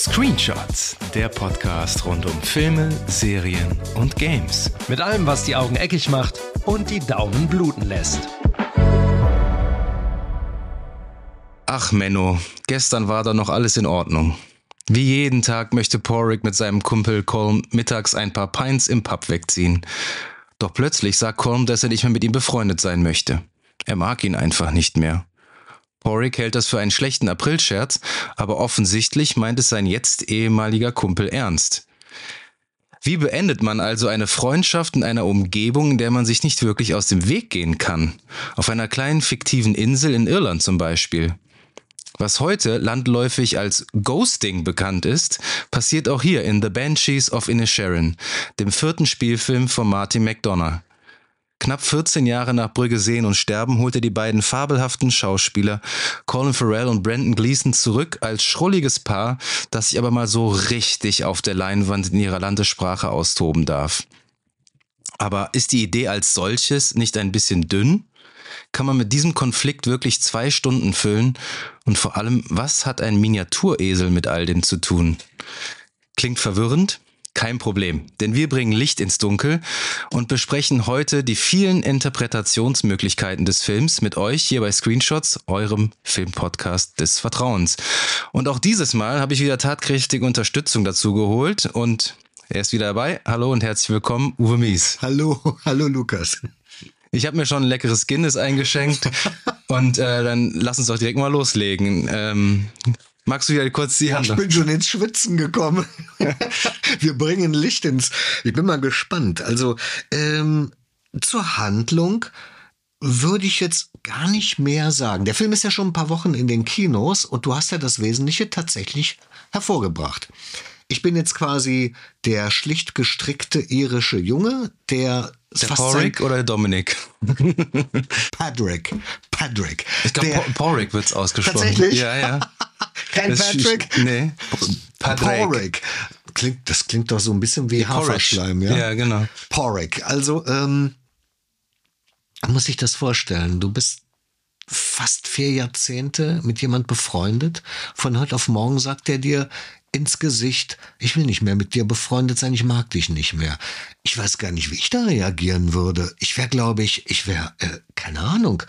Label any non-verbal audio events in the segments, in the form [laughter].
Screenshots, der Podcast rund um Filme, Serien und Games. Mit allem, was die Augen eckig macht und die Daumen bluten lässt. Ach Menno, gestern war da noch alles in Ordnung. Wie jeden Tag möchte Porrick mit seinem Kumpel Colm mittags ein paar Pints im Pub wegziehen. Doch plötzlich sagt Colm, dass er nicht mehr mit ihm befreundet sein möchte. Er mag ihn einfach nicht mehr. Porrick hält das für einen schlechten Aprilscherz, aber offensichtlich meint es sein jetzt ehemaliger Kumpel ernst. Wie beendet man also eine Freundschaft in einer Umgebung, in der man sich nicht wirklich aus dem Weg gehen kann? Auf einer kleinen fiktiven Insel in Irland zum Beispiel. Was heute landläufig als Ghosting bekannt ist, passiert auch hier in The Banshees of Inisherin, dem vierten Spielfilm von Martin McDonough. Knapp 14 Jahre nach Brügge sehen und sterben holte die beiden fabelhaften Schauspieler Colin Farrell und Brandon Gleeson zurück als schrulliges Paar, das sich aber mal so richtig auf der Leinwand in ihrer Landessprache austoben darf. Aber ist die Idee als solches nicht ein bisschen dünn? Kann man mit diesem Konflikt wirklich zwei Stunden füllen? Und vor allem, was hat ein Miniaturesel mit all dem zu tun? Klingt verwirrend? Kein Problem, denn wir bringen Licht ins Dunkel und besprechen heute die vielen Interpretationsmöglichkeiten des Films mit euch hier bei Screenshots, eurem Filmpodcast des Vertrauens. Und auch dieses Mal habe ich wieder tatkräftige Unterstützung dazu geholt und er ist wieder dabei. Hallo und herzlich willkommen, Uwe Mies. Hallo, [laughs] hallo Lukas. Ich habe mir schon ein leckeres Guinness eingeschenkt [laughs] und äh, dann lass uns doch direkt mal loslegen. Ähm, Magst du ja kurz die Hand? Ich bin schon ins Schwitzen gekommen. [laughs] Wir bringen Licht ins. Ich bin mal gespannt. Also ähm, zur Handlung würde ich jetzt gar nicht mehr sagen. Der Film ist ja schon ein paar Wochen in den Kinos und du hast ja das Wesentliche tatsächlich hervorgebracht. Ich bin jetzt quasi der schlicht gestrickte irische Junge, der der Porrick oder Dominic? Patrick. Patrick. Ich glaube, Porrick wird es ausgesprochen. Tatsächlich? Ja, ja. [laughs] Kein Das Patrick? Ist, nee. Patrick. Porrick. Klingt, das klingt doch so ein bisschen wie Haferschleim, ja? Ja, genau. Porrick. Also, ähm, muss sich das vorstellen. Du bist fast vier Jahrzehnte mit jemand befreundet. Von heute auf morgen sagt er dir ins Gesicht, ich will nicht mehr mit dir befreundet sein, ich mag dich nicht mehr. Ich weiß gar nicht, wie ich da reagieren würde. Ich wäre, glaube ich, ich wäre, äh, keine Ahnung.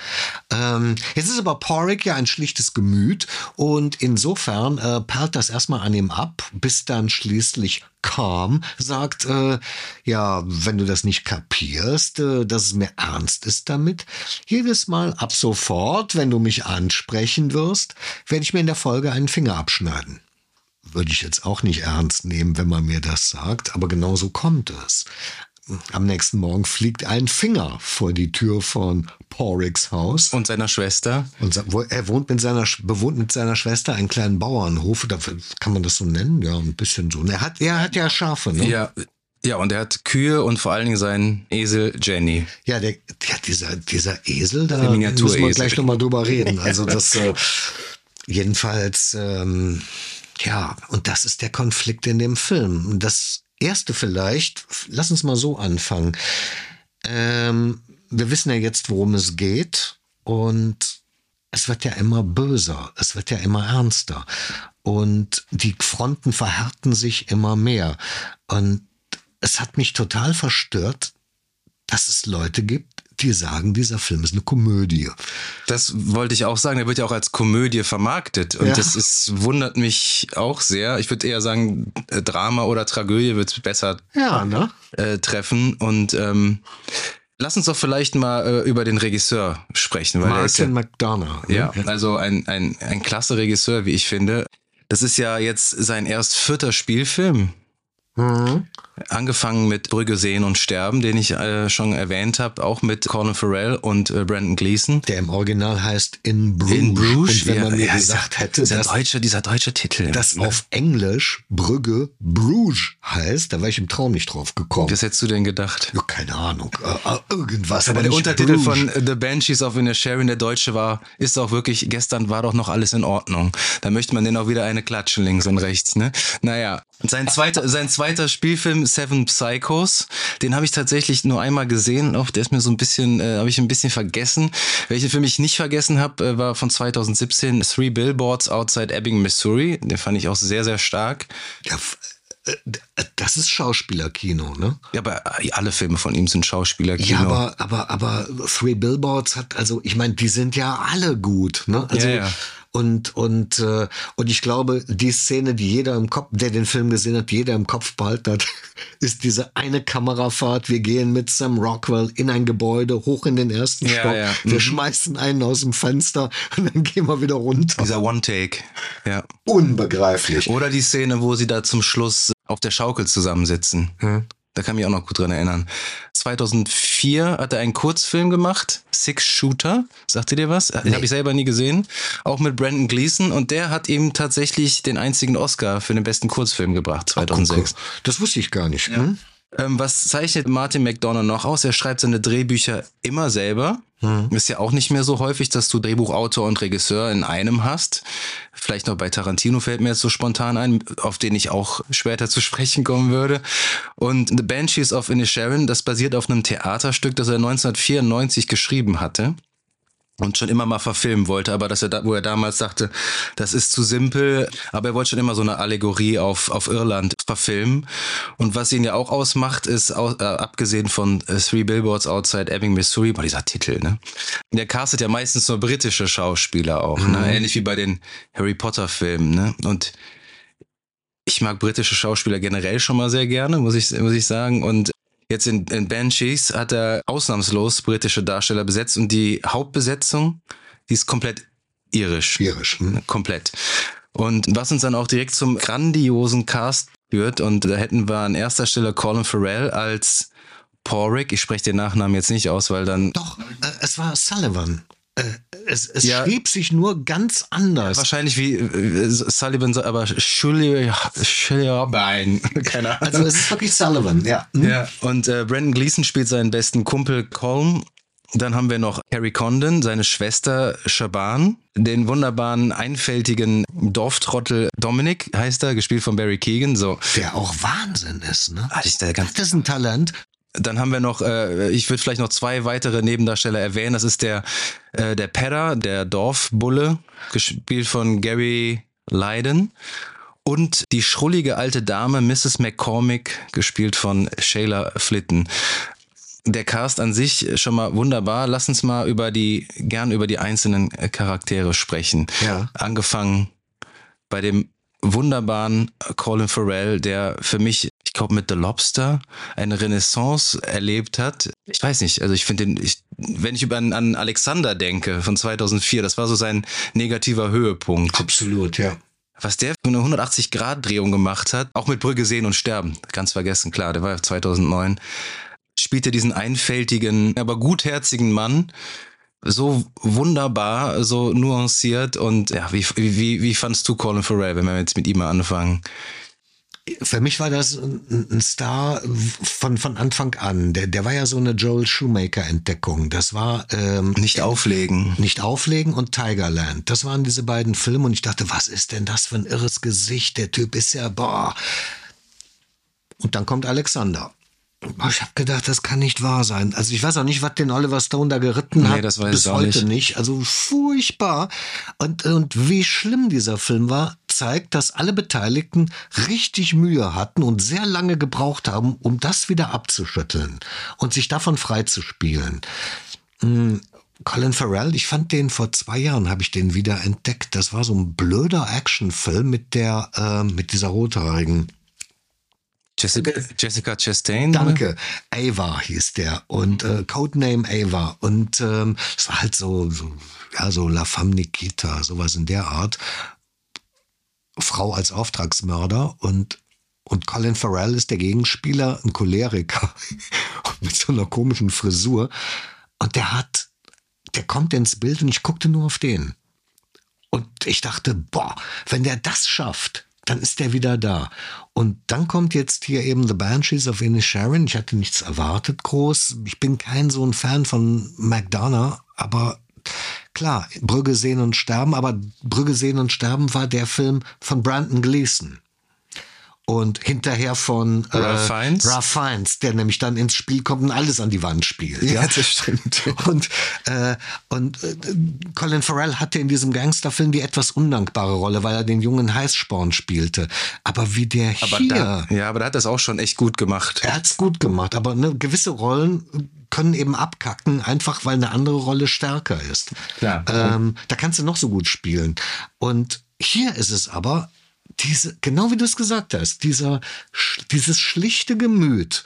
Ähm, jetzt ist aber Porrick ja ein schlichtes Gemüt und insofern äh, perlt das erstmal an ihm ab, bis dann schließlich Calm sagt, äh, ja, wenn du das nicht kapierst, äh, dass es mir ernst ist damit, jedes Mal ab sofort, wenn du mich ansprechen wirst, werde ich mir in der Folge einen Finger abschneiden würde ich jetzt auch nicht ernst nehmen, wenn man mir das sagt, aber genau so kommt es. Am nächsten Morgen fliegt ein Finger vor die Tür von Porricks Haus. Und seiner Schwester. Und er wohnt mit seiner, bewohnt mit seiner Schwester einen kleinen Bauernhof. Kann man das so nennen? Ja, ein bisschen so. Er hat, er hat ja Schafe, ne? Ja. Ja, und er hat Kühe und vor allen Dingen seinen Esel Jenny. Ja, der, ja dieser, dieser Esel, da müssen wir gleich nochmal drüber reden. Also das, äh, [laughs] jedenfalls, ähm, ja, und das ist der Konflikt in dem Film. Das erste vielleicht, lass uns mal so anfangen. Ähm, wir wissen ja jetzt, worum es geht und es wird ja immer böser, es wird ja immer ernster und die Fronten verhärten sich immer mehr. Und es hat mich total verstört, dass es Leute gibt, die sagen, dieser Film ist eine Komödie. Das wollte ich auch sagen. Der wird ja auch als Komödie vermarktet. Und ja. das ist, wundert mich auch sehr. Ich würde eher sagen, äh, Drama oder Tragödie wird es besser ja, ne? äh, treffen. Und ähm, lass uns doch vielleicht mal äh, über den Regisseur sprechen. Weil Martin ja, McDonough. Ne? Ja, also ein, ein, ein klasse Regisseur, wie ich finde. Das ist ja jetzt sein erst vierter Spielfilm. Mhm. Angefangen mit Brügge sehen und sterben, den ich äh, schon erwähnt habe, auch mit Colin Farrell und äh, Brandon Gleeson. Der im Original heißt In Bruges. In Bruges. Und wenn ja, man mir ja, gesagt hätte, dieser dass, deutsche, dieser deutsche Titel, dass ne? auf Englisch Brügge Bruges heißt, da wäre ich im Traum nicht drauf gekommen. Was hättest du denn gedacht? Ja, keine Ahnung, äh, irgendwas. Aber, aber der Untertitel Bruges. von The Banshees of Inisherin, der deutsche war, ist auch wirklich, gestern war doch noch alles in Ordnung. Da möchte man den auch wieder eine klatschen links und rechts, ne? Naja, Sein zweiter, sein zweiter Spielfilm Seven Psychos, den habe ich tatsächlich nur einmal gesehen. Auch der ist mir so ein bisschen, äh, habe ich ein bisschen vergessen. Welchen Film ich nicht vergessen habe, äh, war von 2017 Three Billboards Outside Ebbing, Missouri. Den fand ich auch sehr, sehr stark. Ja, äh, das ist Schauspielerkino, ne? Ja, aber alle Filme von ihm sind Schauspielerkino. Ja, aber, aber, aber Three Billboards hat, also ich meine, die sind ja alle gut, ne? Also, ja, ja. Und, und, äh, und ich glaube, die Szene, die jeder im Kopf, der den Film gesehen hat, jeder im Kopf behalten hat, [laughs] ist diese eine Kamerafahrt. Wir gehen mit Sam Rockwell in ein Gebäude, hoch in den ersten Ja, Stock. ja. Wir Mhm. schmeißen einen aus dem Fenster [laughs] und dann gehen wir wieder runter. Dieser One-Take. Ja. Unbegreiflich. Oder die Szene, wo sie da zum Schluss auf der Schaukel zusammensitzen. Hm. Da kann ich mich auch noch gut dran erinnern. 2004 hat er einen Kurzfilm gemacht, Six Shooter. Sagt ihr dir was? Den Nee. habe ich selber nie gesehen. Auch mit Brandon Gleeson. Und der hat ihm tatsächlich den einzigen Oscar für den besten Kurzfilm gebracht, 2006. Gucke, Das wusste ich gar nicht. Hm? Ähm, was zeichnet Martin McDonough noch aus? Er schreibt seine Drehbücher immer selber. Ist ja auch nicht mehr so häufig, dass du Drehbuchautor und Regisseur in einem hast. Vielleicht noch bei Tarantino fällt mir jetzt so spontan ein, auf den ich auch später zu sprechen kommen würde. Und The Banshees of Inisherin, das basiert auf einem Theaterstück, das er 1994 geschrieben hatte und schon immer mal verfilmen wollte, aber dass er da, wo er damals sagte, das ist zu simpel, aber er wollte schon immer so eine Allegorie auf, auf Irland verfilmen. Und was ihn ja auch ausmacht, ist, au- äh, abgesehen von äh, Three Billboards Outside Ebbing, Missouri, boah, dieser Titel, ne? Der castet ja meistens nur britische Schauspieler auch, ne? Ähnlich wie bei den Harry Potter Filmen, ne? Und ich mag britische Schauspieler generell schon mal sehr gerne, muss ich, muss ich sagen. Und jetzt in, in Banshees hat er ausnahmslos britische Darsteller besetzt und die Hauptbesetzung, die ist komplett irisch. Schwierig. Hm? Komplett. Und was uns dann auch direkt zum grandiosen Cast führt. Und da hätten wir an erster Stelle Colin Farrell als Porrick. Ich spreche den Nachnamen jetzt nicht aus, weil dann Doch, äh, es war Sullivan. Äh, es es Ja. schrieb sich nur ganz anders. wahrscheinlich wie äh, Sullivan, aber Shirley Bein. [laughs] Keine Ahnung. Also es ist wirklich Sullivan, ja. Hm? Ja, und äh, Brandon Gleason spielt seinen besten Kumpel Colm. Dann haben wir noch Carrie Condon, seine Schwester Shaban, den wunderbaren, einfältigen Dorftrottel Dominic, heißt er, gespielt von Barry Keegan. So, Der auch Wahnsinn ist, ne? hatte ich da ganz Das ist ein Talent. Dann haben wir noch, äh, ich würde vielleicht noch zwei weitere Nebendarsteller erwähnen. Das ist der, äh, der Pedder, der Dorfbulle, gespielt von Gary Lydon. Und die schrullige alte Dame, Mrs. McCormick, gespielt von Shayla Flitten. Der Cast an sich schon mal wunderbar. Lass uns mal über die, gern über die einzelnen Charaktere sprechen. Ja. Angefangen bei dem wunderbaren Colin Farrell, der für mich, ich glaube, mit The Lobster eine Renaissance erlebt hat. Ich weiß nicht, also ich finde den, ich, wenn ich über an, an Alexander denke von 2004, das war so sein negativer Höhepunkt. Absolut, ja. Was der für eine 180-Grad-Drehung gemacht hat, auch mit Brügge sehen und sterben, ganz vergessen, klar, der war ja 2009, spielte diesen einfältigen, aber gutherzigen Mann so wunderbar, so nuanciert und ja, wie, wie, wie fandst du Colin Farrell, wenn wir jetzt mit ihm mal anfangen? Für mich war das ein Star von, von Anfang an. Der, der war ja so eine Joel Shoemaker-Entdeckung. Das war ähm, Nicht auflegen. Nicht auflegen und Tigerland. Das waren diese beiden Filme und ich dachte, was ist denn das für ein irres Gesicht? Der Typ ist ja, boah. Und dann kommt Alexander. Ich habe gedacht, das kann nicht wahr sein. Also ich weiß auch nicht, was den Oliver Stone da geritten Nee, hat. das weiß bis ich heute nicht. nicht. Also furchtbar. Und, und wie schlimm dieser Film war, zeigt, dass alle Beteiligten richtig Mühe hatten und sehr lange gebraucht haben, um das wieder abzuschütteln und sich davon freizuspielen. Colin Farrell, ich fand den vor zwei Jahren, habe ich den wieder entdeckt. Das war so ein blöder Actionfilm mit der, äh, mit dieser rothaarigen. Jessica, Jessica Chastain? Danke. Ava hieß der und äh, Codename Ava und ähm, es war halt so, so ja so La Femme Nikita, sowas in der Art. Frau als Auftragsmörder und und Colin Farrell ist der Gegenspieler, ein Choleriker [laughs] mit so einer komischen Frisur und der hat, der kommt ins Bild und ich guckte nur auf den. Und ich dachte, boah, wenn der das schafft, dann ist der wieder da. Und dann kommt jetzt hier eben The Banshees of Inisherin. Ich hatte nichts erwartet groß. Ich bin kein so ein Fan von McDonough, aber klar, Brügge sehen und sterben, aber Brügge sehen und sterben war der Film von Brandon Gleeson. Und hinterher von äh, Ralph Fiennes? Ralph Fiennes, der nämlich dann ins Spiel kommt und alles an die Wand spielt. Ja, das stimmt. [laughs] Und, äh, und äh, Colin Farrell hatte in diesem Gangsterfilm die etwas undankbare Rolle, weil er den jungen Heißsporn spielte. Aber wie der Aber hier, da, ja, aber da hat das auch schon echt gut gemacht. er hat's gut gemacht. Aber ne, gewisse Rollen können eben abkacken, einfach weil eine andere Rolle stärker ist. Klar. Ähm, da kannst du noch so gut spielen. Und hier ist es aber diese, genau wie du es gesagt hast, dieser, dieses schlichte Gemüt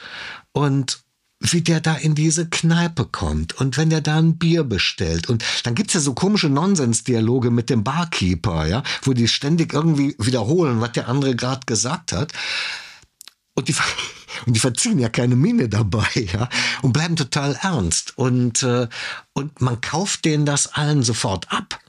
und wie der da in diese Kneipe kommt und wenn der da ein Bier bestellt und dann gibt's ja so komische Nonsensdialoge mit dem Barkeeper, ja, wo die ständig irgendwie wiederholen, was der andere gerade gesagt hat. Und die, [laughs] und die verziehen ja keine Miene dabei, ja, und bleiben total ernst. Und, äh, und man kauft denen das allen sofort ab.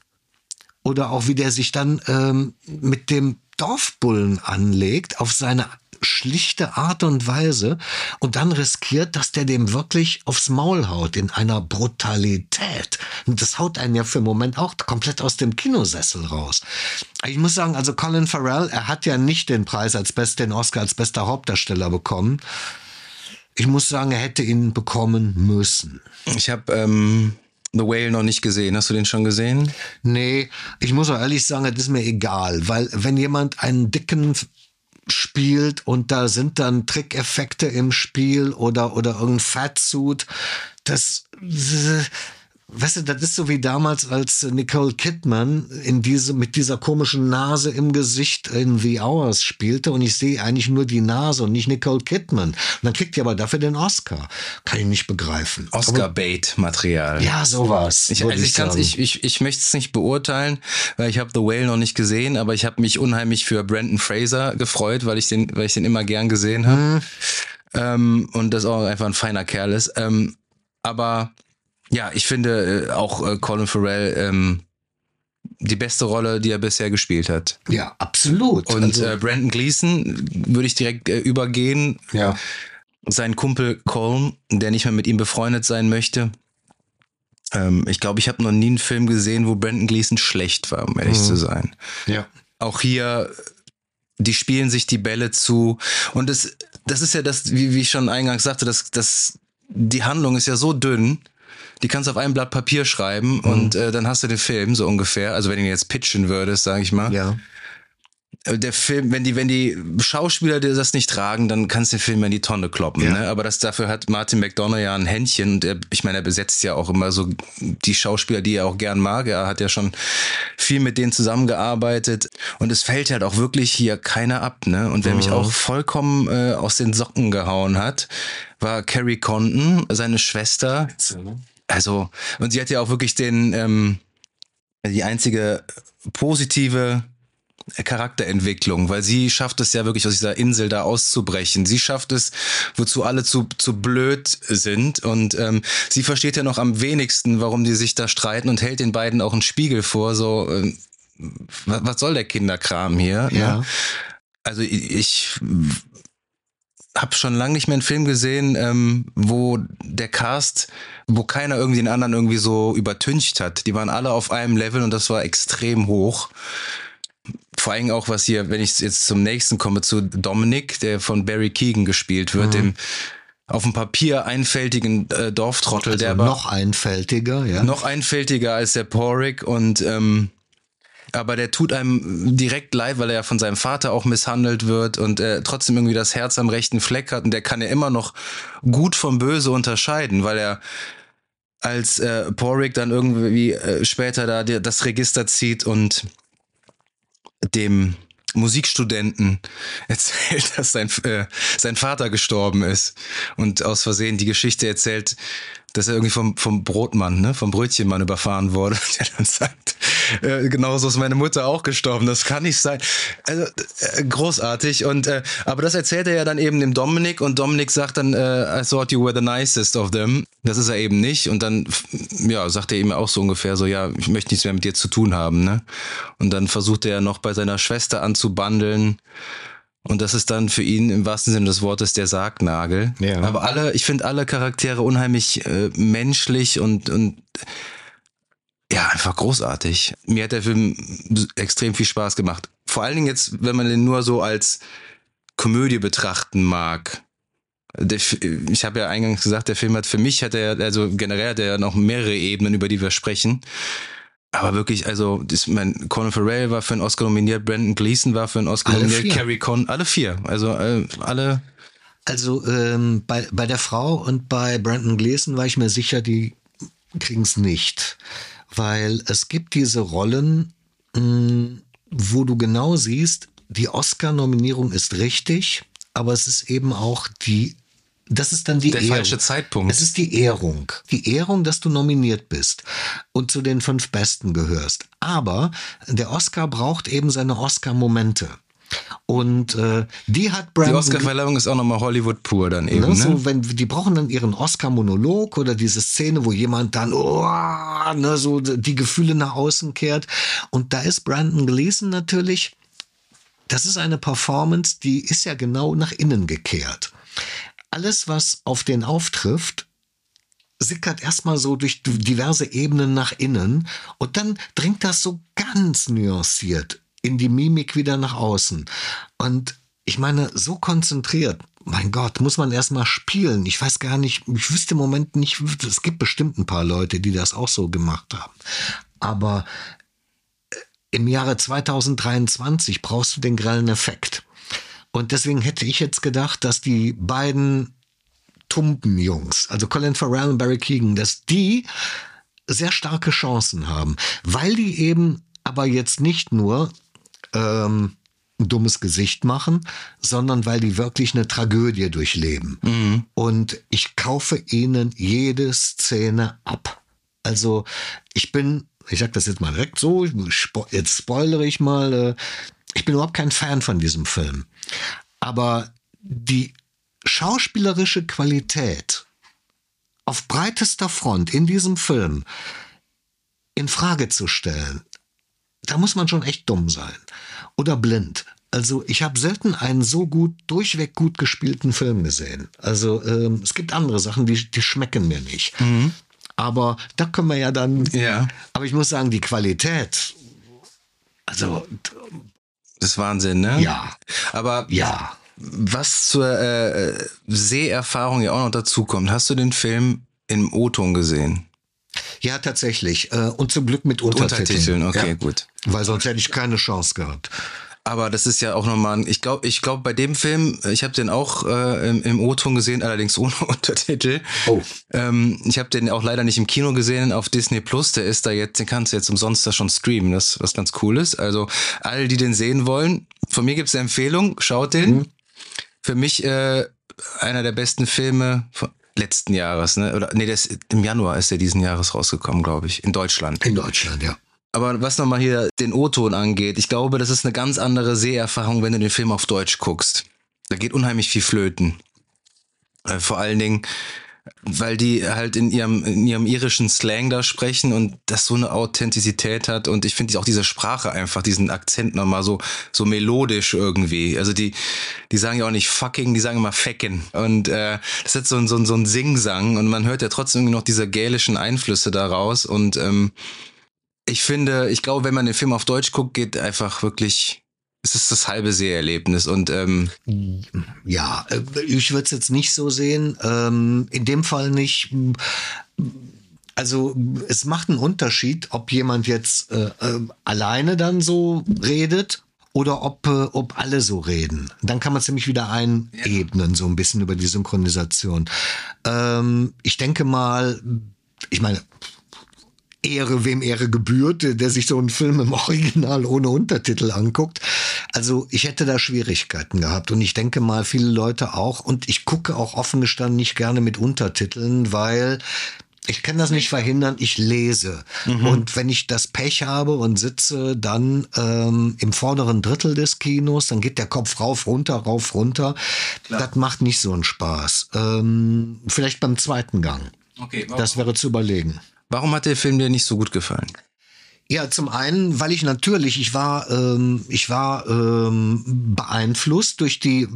Oder auch wie der sich dann ähm, mit dem Dorfbullen anlegt, auf seine schlichte Art und Weise und dann riskiert, dass der dem wirklich aufs Maul haut in einer Brutalität. Und das haut einen ja für einen Moment auch komplett aus dem Kinosessel raus. Ich muss sagen, also Colin Farrell, er hat ja nicht den Preis als best, den Oscar als bester Hauptdarsteller bekommen. Ich muss sagen, er hätte ihn bekommen müssen. Ich habe ähm, The Whale noch nicht gesehen. Hast du den schon gesehen? Nee, ich muss auch ehrlich sagen, das ist mir egal, weil wenn jemand einen dicken spielt und da sind dann Trickeffekte im Spiel oder oder irgendein Fatsuit, das Weißt du, das ist so wie damals, als Nicole Kidman in diese, mit dieser komischen Nase im Gesicht in The Hours spielte und ich sehe eigentlich nur die Nase und nicht Nicole Kidman. Und dann kriegt die aber dafür den Oscar. Kann ich nicht begreifen. Oscar-Bait-Material. Ja, sowas. Ich, also ich, ich, ich, ich möchte es nicht beurteilen, weil ich habe The Whale noch nicht gesehen, aber ich habe mich unheimlich für Brandon Fraser gefreut, weil ich den, weil ich den immer gern gesehen habe. Ähm, und das auch einfach ein feiner Kerl ist. Ähm, aber ja, ich finde äh, auch äh, Colin Farrell ähm, die beste Rolle, die er bisher gespielt hat. Ja, absolut. Und Also- äh, Brandon Gleason würde ich direkt äh, übergehen. ja. Sein Kumpel Colm, der nicht mehr mit ihm befreundet sein möchte. Ähm, ich glaube, ich habe noch nie einen Film gesehen, wo Brandon Gleason schlecht war, um ehrlich zu sein. Ja. Auch hier, die spielen sich die Bälle zu. Und das, das ist ja das, wie, wie ich schon eingangs sagte, das, das, die Handlung ist ja so dünn. Die kannst du auf einem Blatt Papier schreiben und äh, dann hast du den Film so ungefähr. Also wenn du ihn jetzt pitchen würdest, sage ich mal. Ja. Äh, der Film, wenn die, wenn die Schauspieler dir das nicht tragen, dann kannst du den Film in die Tonne kloppen. Ja. Ne? Aber das dafür hat Martin McDonough ja ein Händchen und er, ich meine, er besetzt ja auch immer so die Schauspieler, die er auch gern mag. Er hat ja schon viel mit denen zusammengearbeitet und es fällt halt auch wirklich hier keiner ab. Ne? Und wer mich auch vollkommen äh, aus den Socken gehauen hat, war Carrie Condon, seine Schwester. Also, und sie hat ja auch wirklich den, ähm, die einzige positive Charakterentwicklung, weil sie schafft es ja wirklich aus dieser Insel da auszubrechen. Sie schafft es, wozu alle zu, zu blöd sind. Und ähm, sie versteht ja noch am wenigsten, warum die sich da streiten und hält den beiden auch einen Spiegel vor. So, ähm, was, soll der Kinderkram hier? Ja. Ne? Also ich, ich habe schon lange nicht mehr einen Film gesehen, ähm, wo der Cast, wo keiner irgendwie den anderen irgendwie so übertüncht hat. Die waren alle auf einem Level und das war extrem hoch. Vor allem auch, was hier, wenn ich jetzt zum nächsten komme, zu Dominic, der von Barry Keegan gespielt wird, dem auf dem Papier einfältigen äh, Dorftrottel, Also der noch einfältiger, ja. noch einfältiger als der Porrick und ähm, aber der tut einem direkt leid, weil er ja von seinem Vater auch misshandelt wird und äh, trotzdem irgendwie das Herz am rechten Fleck hat und der kann ja immer noch gut vom Böse unterscheiden, weil er als äh, Porrick dann irgendwie äh, später da das Register zieht und dem Musikstudenten [laughs] erzählt, dass sein, äh, sein Vater gestorben ist und aus Versehen die Geschichte erzählt, dass er irgendwie vom, vom Brotmann, ne, vom Brötchenmann überfahren wurde. [laughs] Der dann sagt, äh, genauso ist meine Mutter auch gestorben. Das kann nicht sein. Also äh, großartig. Und äh, aber das erzählt er ja dann eben dem Dominik und Dominik sagt dann, äh, I thought you were the nicest of them. Das ist er eben nicht. Und dann ja sagt er ihm auch so ungefähr so, ja, ich möchte nichts mehr mit dir zu tun haben. Ne? Und dann versucht er noch bei seiner Schwester anzubandeln. Und das ist dann für ihn im wahrsten Sinne des Wortes der Sargnagel. Ja. Aber alle, ich finde alle Charaktere unheimlich äh, menschlich und, und ja, einfach großartig. Mir hat der Film extrem viel Spaß gemacht. Vor allen Dingen jetzt, wenn man den nur so als Komödie betrachten mag. Der, ich habe ja eingangs gesagt, der Film hat für mich hat er also generell hat er noch mehrere Ebenen, über die wir sprechen. Aber wirklich, also das, mein Colin Farrell war für einen Oscar nominiert, Brandon Gleason war für einen Oscar Alle nominiert, vier. Carrie Con, alle vier, also äh, alle. Also ähm, bei, bei der Frau und bei Brandon Gleason war ich mir sicher, die kriegen es nicht. Weil es gibt diese Rollen, mh, wo du genau siehst, die Oscar-Nominierung ist richtig, aber es ist eben auch die, das ist dann die Der Ehrung. falsche Zeitpunkt. Es ist die Ehrung. Die Ehrung, dass du nominiert bist und zu den fünf Besten gehörst. Aber der Oscar braucht eben seine Oscar-Momente. Und äh, die hat Die Brandon Oscar-Verleihung ist auch nochmal Hollywood pur dann eben. Ne, Ne? so, wenn, die brauchen dann ihren Oscar-Monolog oder diese Szene, wo jemand dann oh, ne, so die Gefühle nach außen kehrt. Und da ist Brandon Gleason natürlich, das ist eine Performance, die ist ja genau nach innen gekehrt. Alles, was auf den auftrifft, sickert erstmal so durch diverse Ebenen nach innen und dann dringt das so ganz nuanciert in die Mimik wieder nach außen. Und ich meine, so konzentriert, mein Gott, muss man erstmal spielen. Ich weiß gar nicht, ich wüsste im Moment nicht, es gibt bestimmt ein paar Leute, die das auch so gemacht haben. Aber äh, im Jahre 2023 brauchst du den grellen Effekt. Und deswegen hätte ich jetzt gedacht, dass die beiden Tumpenjungs, also Colin Farrell und Barry Keegan, dass die sehr starke Chancen haben, weil die eben aber jetzt nicht nur ähm, ein dummes Gesicht machen, sondern weil die wirklich eine Tragödie durchleben. Und ich kaufe ihnen jede Szene ab. Also ich bin, ich sag das jetzt mal direkt so, spo- jetzt spoilere ich mal, äh, ich bin überhaupt kein Fan von diesem Film. Aber die schauspielerische Qualität auf breitester Front in diesem Film in Frage zu stellen, da muss man schon echt dumm sein oder blind. Also ich habe selten einen so gut, durchweg gut gespielten Film gesehen. Also ähm, es gibt andere Sachen, die, die schmecken mir nicht. Aber da können wir ja dann. Ja. Aber ich muss sagen, die Qualität. Also Das ist Wahnsinn, ne? ja, Aber ja. was zur äh, Seherfahrung ja auch noch dazu kommt, hast du den Film im O-Ton gesehen? Ja, tatsächlich. Äh, Und zum Glück mit Untertiteln. Untertiteln, okay, ja. gut. Weil sonst hätte ich keine Chance gehabt. Aber das ist ja auch nochmal, ein- ich glaube, ich glaube bei dem Film, ich habe den auch äh, im, im O-Ton gesehen, allerdings [laughs] ohne Untertitel. Oh. Ähm, ich habe den auch leider nicht im Kino gesehen, auf Disney Plus. Der ist da jetzt, den kannst du jetzt umsonst da schon streamen, das was ganz cool ist. Also alle, die den sehen wollen, von mir gibt's eine Empfehlung, schaut den. Für mich äh, einer der besten Filme von letzten Jahres, ne? Oder nee, ist, im Januar ist der diesen Jahres rausgekommen, glaube ich, in Deutschland. In Deutschland, ja. Aber was nochmal hier den O-Ton angeht, ich glaube, das ist eine ganz andere Seherfahrung, wenn du den Film auf Deutsch guckst. Da geht unheimlich viel flöten. Äh, vor allen Dingen, weil die halt in ihrem, in ihrem irischen Slang da sprechen und das so eine Authentizität hat. Und ich finde auch diese Sprache einfach, diesen Akzent nochmal so, so melodisch irgendwie. Also die, die sagen ja auch nicht fucking, die sagen immer fecken. Und äh, das hat so ein, so ein, so ein Singsang und man hört ja trotzdem noch diese gälischen Einflüsse daraus. Und ähm, ich finde, ich glaube, wenn man den Film auf Deutsch guckt, geht einfach wirklich, es ist das halbe Seherlebnis und ähm, Ja, äh, ich würde es jetzt nicht so sehen. Ähm, in dem Fall nicht. Also es macht einen Unterschied, ob jemand jetzt äh, äh, alleine dann so redet oder ob, äh, ob alle so reden. Dann kann man ziemlich wieder einebnen, so ein bisschen über die Synchronisation. Ähm, ich denke mal, ich meine, Ehre, wem Ehre gebührt, der, der sich so einen Film im Original ohne Untertitel anguckt. Also ich hätte da Schwierigkeiten gehabt und ich denke mal viele Leute auch und ich gucke auch offen gestanden nicht gerne mit Untertiteln, weil ich kann das nicht verhindern, ich lese. Und wenn ich das Pech habe und sitze dann ähm, im vorderen Drittel des Kinos, dann geht der Kopf rauf, runter, rauf, runter. Das macht nicht so einen Spaß. Ähm, vielleicht beim zweiten Gang. Okay, Das wäre zu überlegen. Warum hat der Film dir nicht so gut gefallen? Ja, zum einen, weil ich natürlich, ich war, ähm, ich war ähm, beeinflusst durch die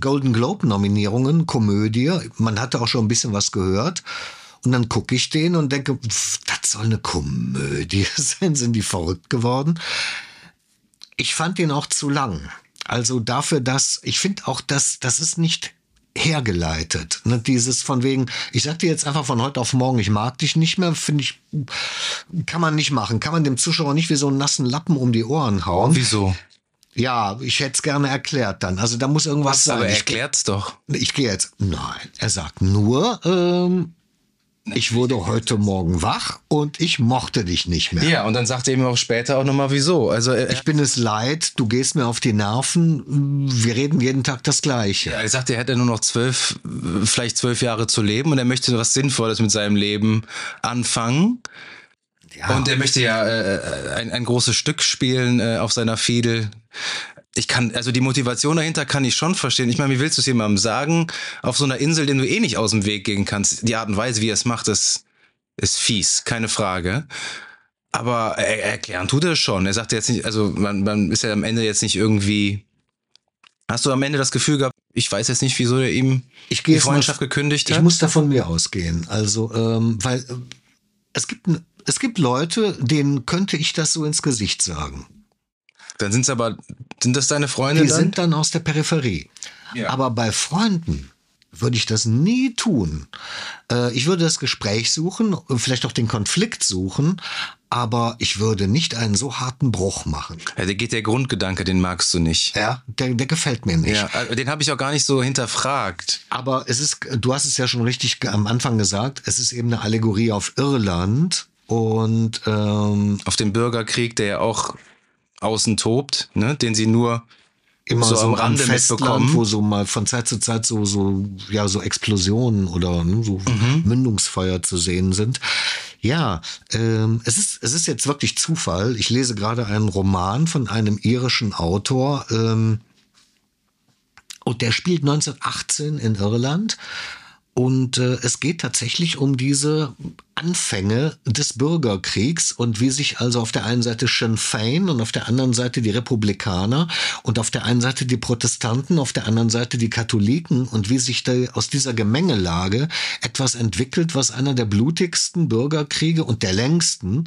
Golden Globe Nominierungen, Komödie. Man hatte auch schon ein bisschen was gehört. Und dann gucke ich den und denke, pff, das soll eine Komödie [laughs] sein. Sind die verrückt geworden? Ich fand den auch zu lang. Also dafür, dass ich finde auch, dass das ist nicht hergeleitet. Ne? Dieses von wegen, ich sag dir jetzt einfach von heute auf morgen, ich mag dich nicht mehr, finde ich, kann man nicht machen. Kann man dem Zuschauer nicht wie so einen nassen Lappen um die Ohren hauen. Wieso? Ja, ich hätte es gerne erklärt dann. Also da muss irgendwas Was, sein. aber ich, erklärt's doch. ich gehe jetzt. Nein, er sagt nur, ähm, ich wurde heute Morgen wach und ich mochte dich nicht mehr. Ja, und dann sagt er ihm auch später auch nochmal, wieso. Also er, Ich bin es leid, du gehst mir auf die Nerven, wir reden jeden Tag das Gleiche. er sagt, er hätte nur noch zwölf, vielleicht zwölf Jahre zu leben und er möchte was Sinnvolles mit seinem Leben anfangen. Ja. Und er möchte ja äh, ein, ein großes Stück spielen äh, auf seiner Fiedel. Ich kann, also die Motivation dahinter kann ich schon verstehen. Ich meine, wie willst du es jemandem sagen, auf so einer Insel, den du eh nicht aus dem Weg gehen kannst? Die Art und Weise, wie er es macht, ist, ist fies, keine Frage. Aber er, erklären tut er schon. Er sagt jetzt nicht, also man, man ist ja am Ende jetzt nicht irgendwie. Hast du am Ende das Gefühl gehabt, ich weiß jetzt nicht, wieso er ihm Ich die jetzt mal- Freundschaft gekündigt Ich hat? muss da von mir ausgehen. Also, ähm, weil äh, es gibt, es gibt Leute, denen könnte ich das so ins Gesicht sagen. Dann sind es aber, sind das deine Freunde Die dann? sind dann aus der Peripherie. Ja. Aber bei Freunden würde ich das nie tun. Äh, ich würde das Gespräch suchen, vielleicht auch den Konflikt suchen, aber ich würde nicht einen so harten Bruch machen. ja, der geht der Grundgedanke, den magst du nicht. Ja, der, der gefällt mir nicht. Ja, äh, den habe ich auch gar nicht so hinterfragt. Aber es ist, du hast es ja schon richtig am Anfang gesagt, es ist eben eine Allegorie auf Irland und ähm, Auf den Bürgerkrieg, der ja auch außen tobt, ne, den sie nur immer so, so, am Rande Festland, mitbekommen. wo so mal von Zeit zu Zeit so so ja so Explosionen oder ne, so Mhm. Mündungsfeuer zu sehen sind. Ja, ähm, es ist es ist jetzt wirklich Zufall. Ich lese gerade einen Roman von einem irischen Autor. Ähm, und der spielt 1918 in Irland. Und äh, es geht tatsächlich um diese Anfänge des Bürgerkriegs und wie sich also auf der einen Seite Sinn Fein und auf der anderen Seite die Republikaner und auf der einen Seite die Protestanten, auf der anderen Seite die Katholiken und wie sich da aus dieser Gemengelage etwas entwickelt, was einer der blutigsten Bürgerkriege und der längsten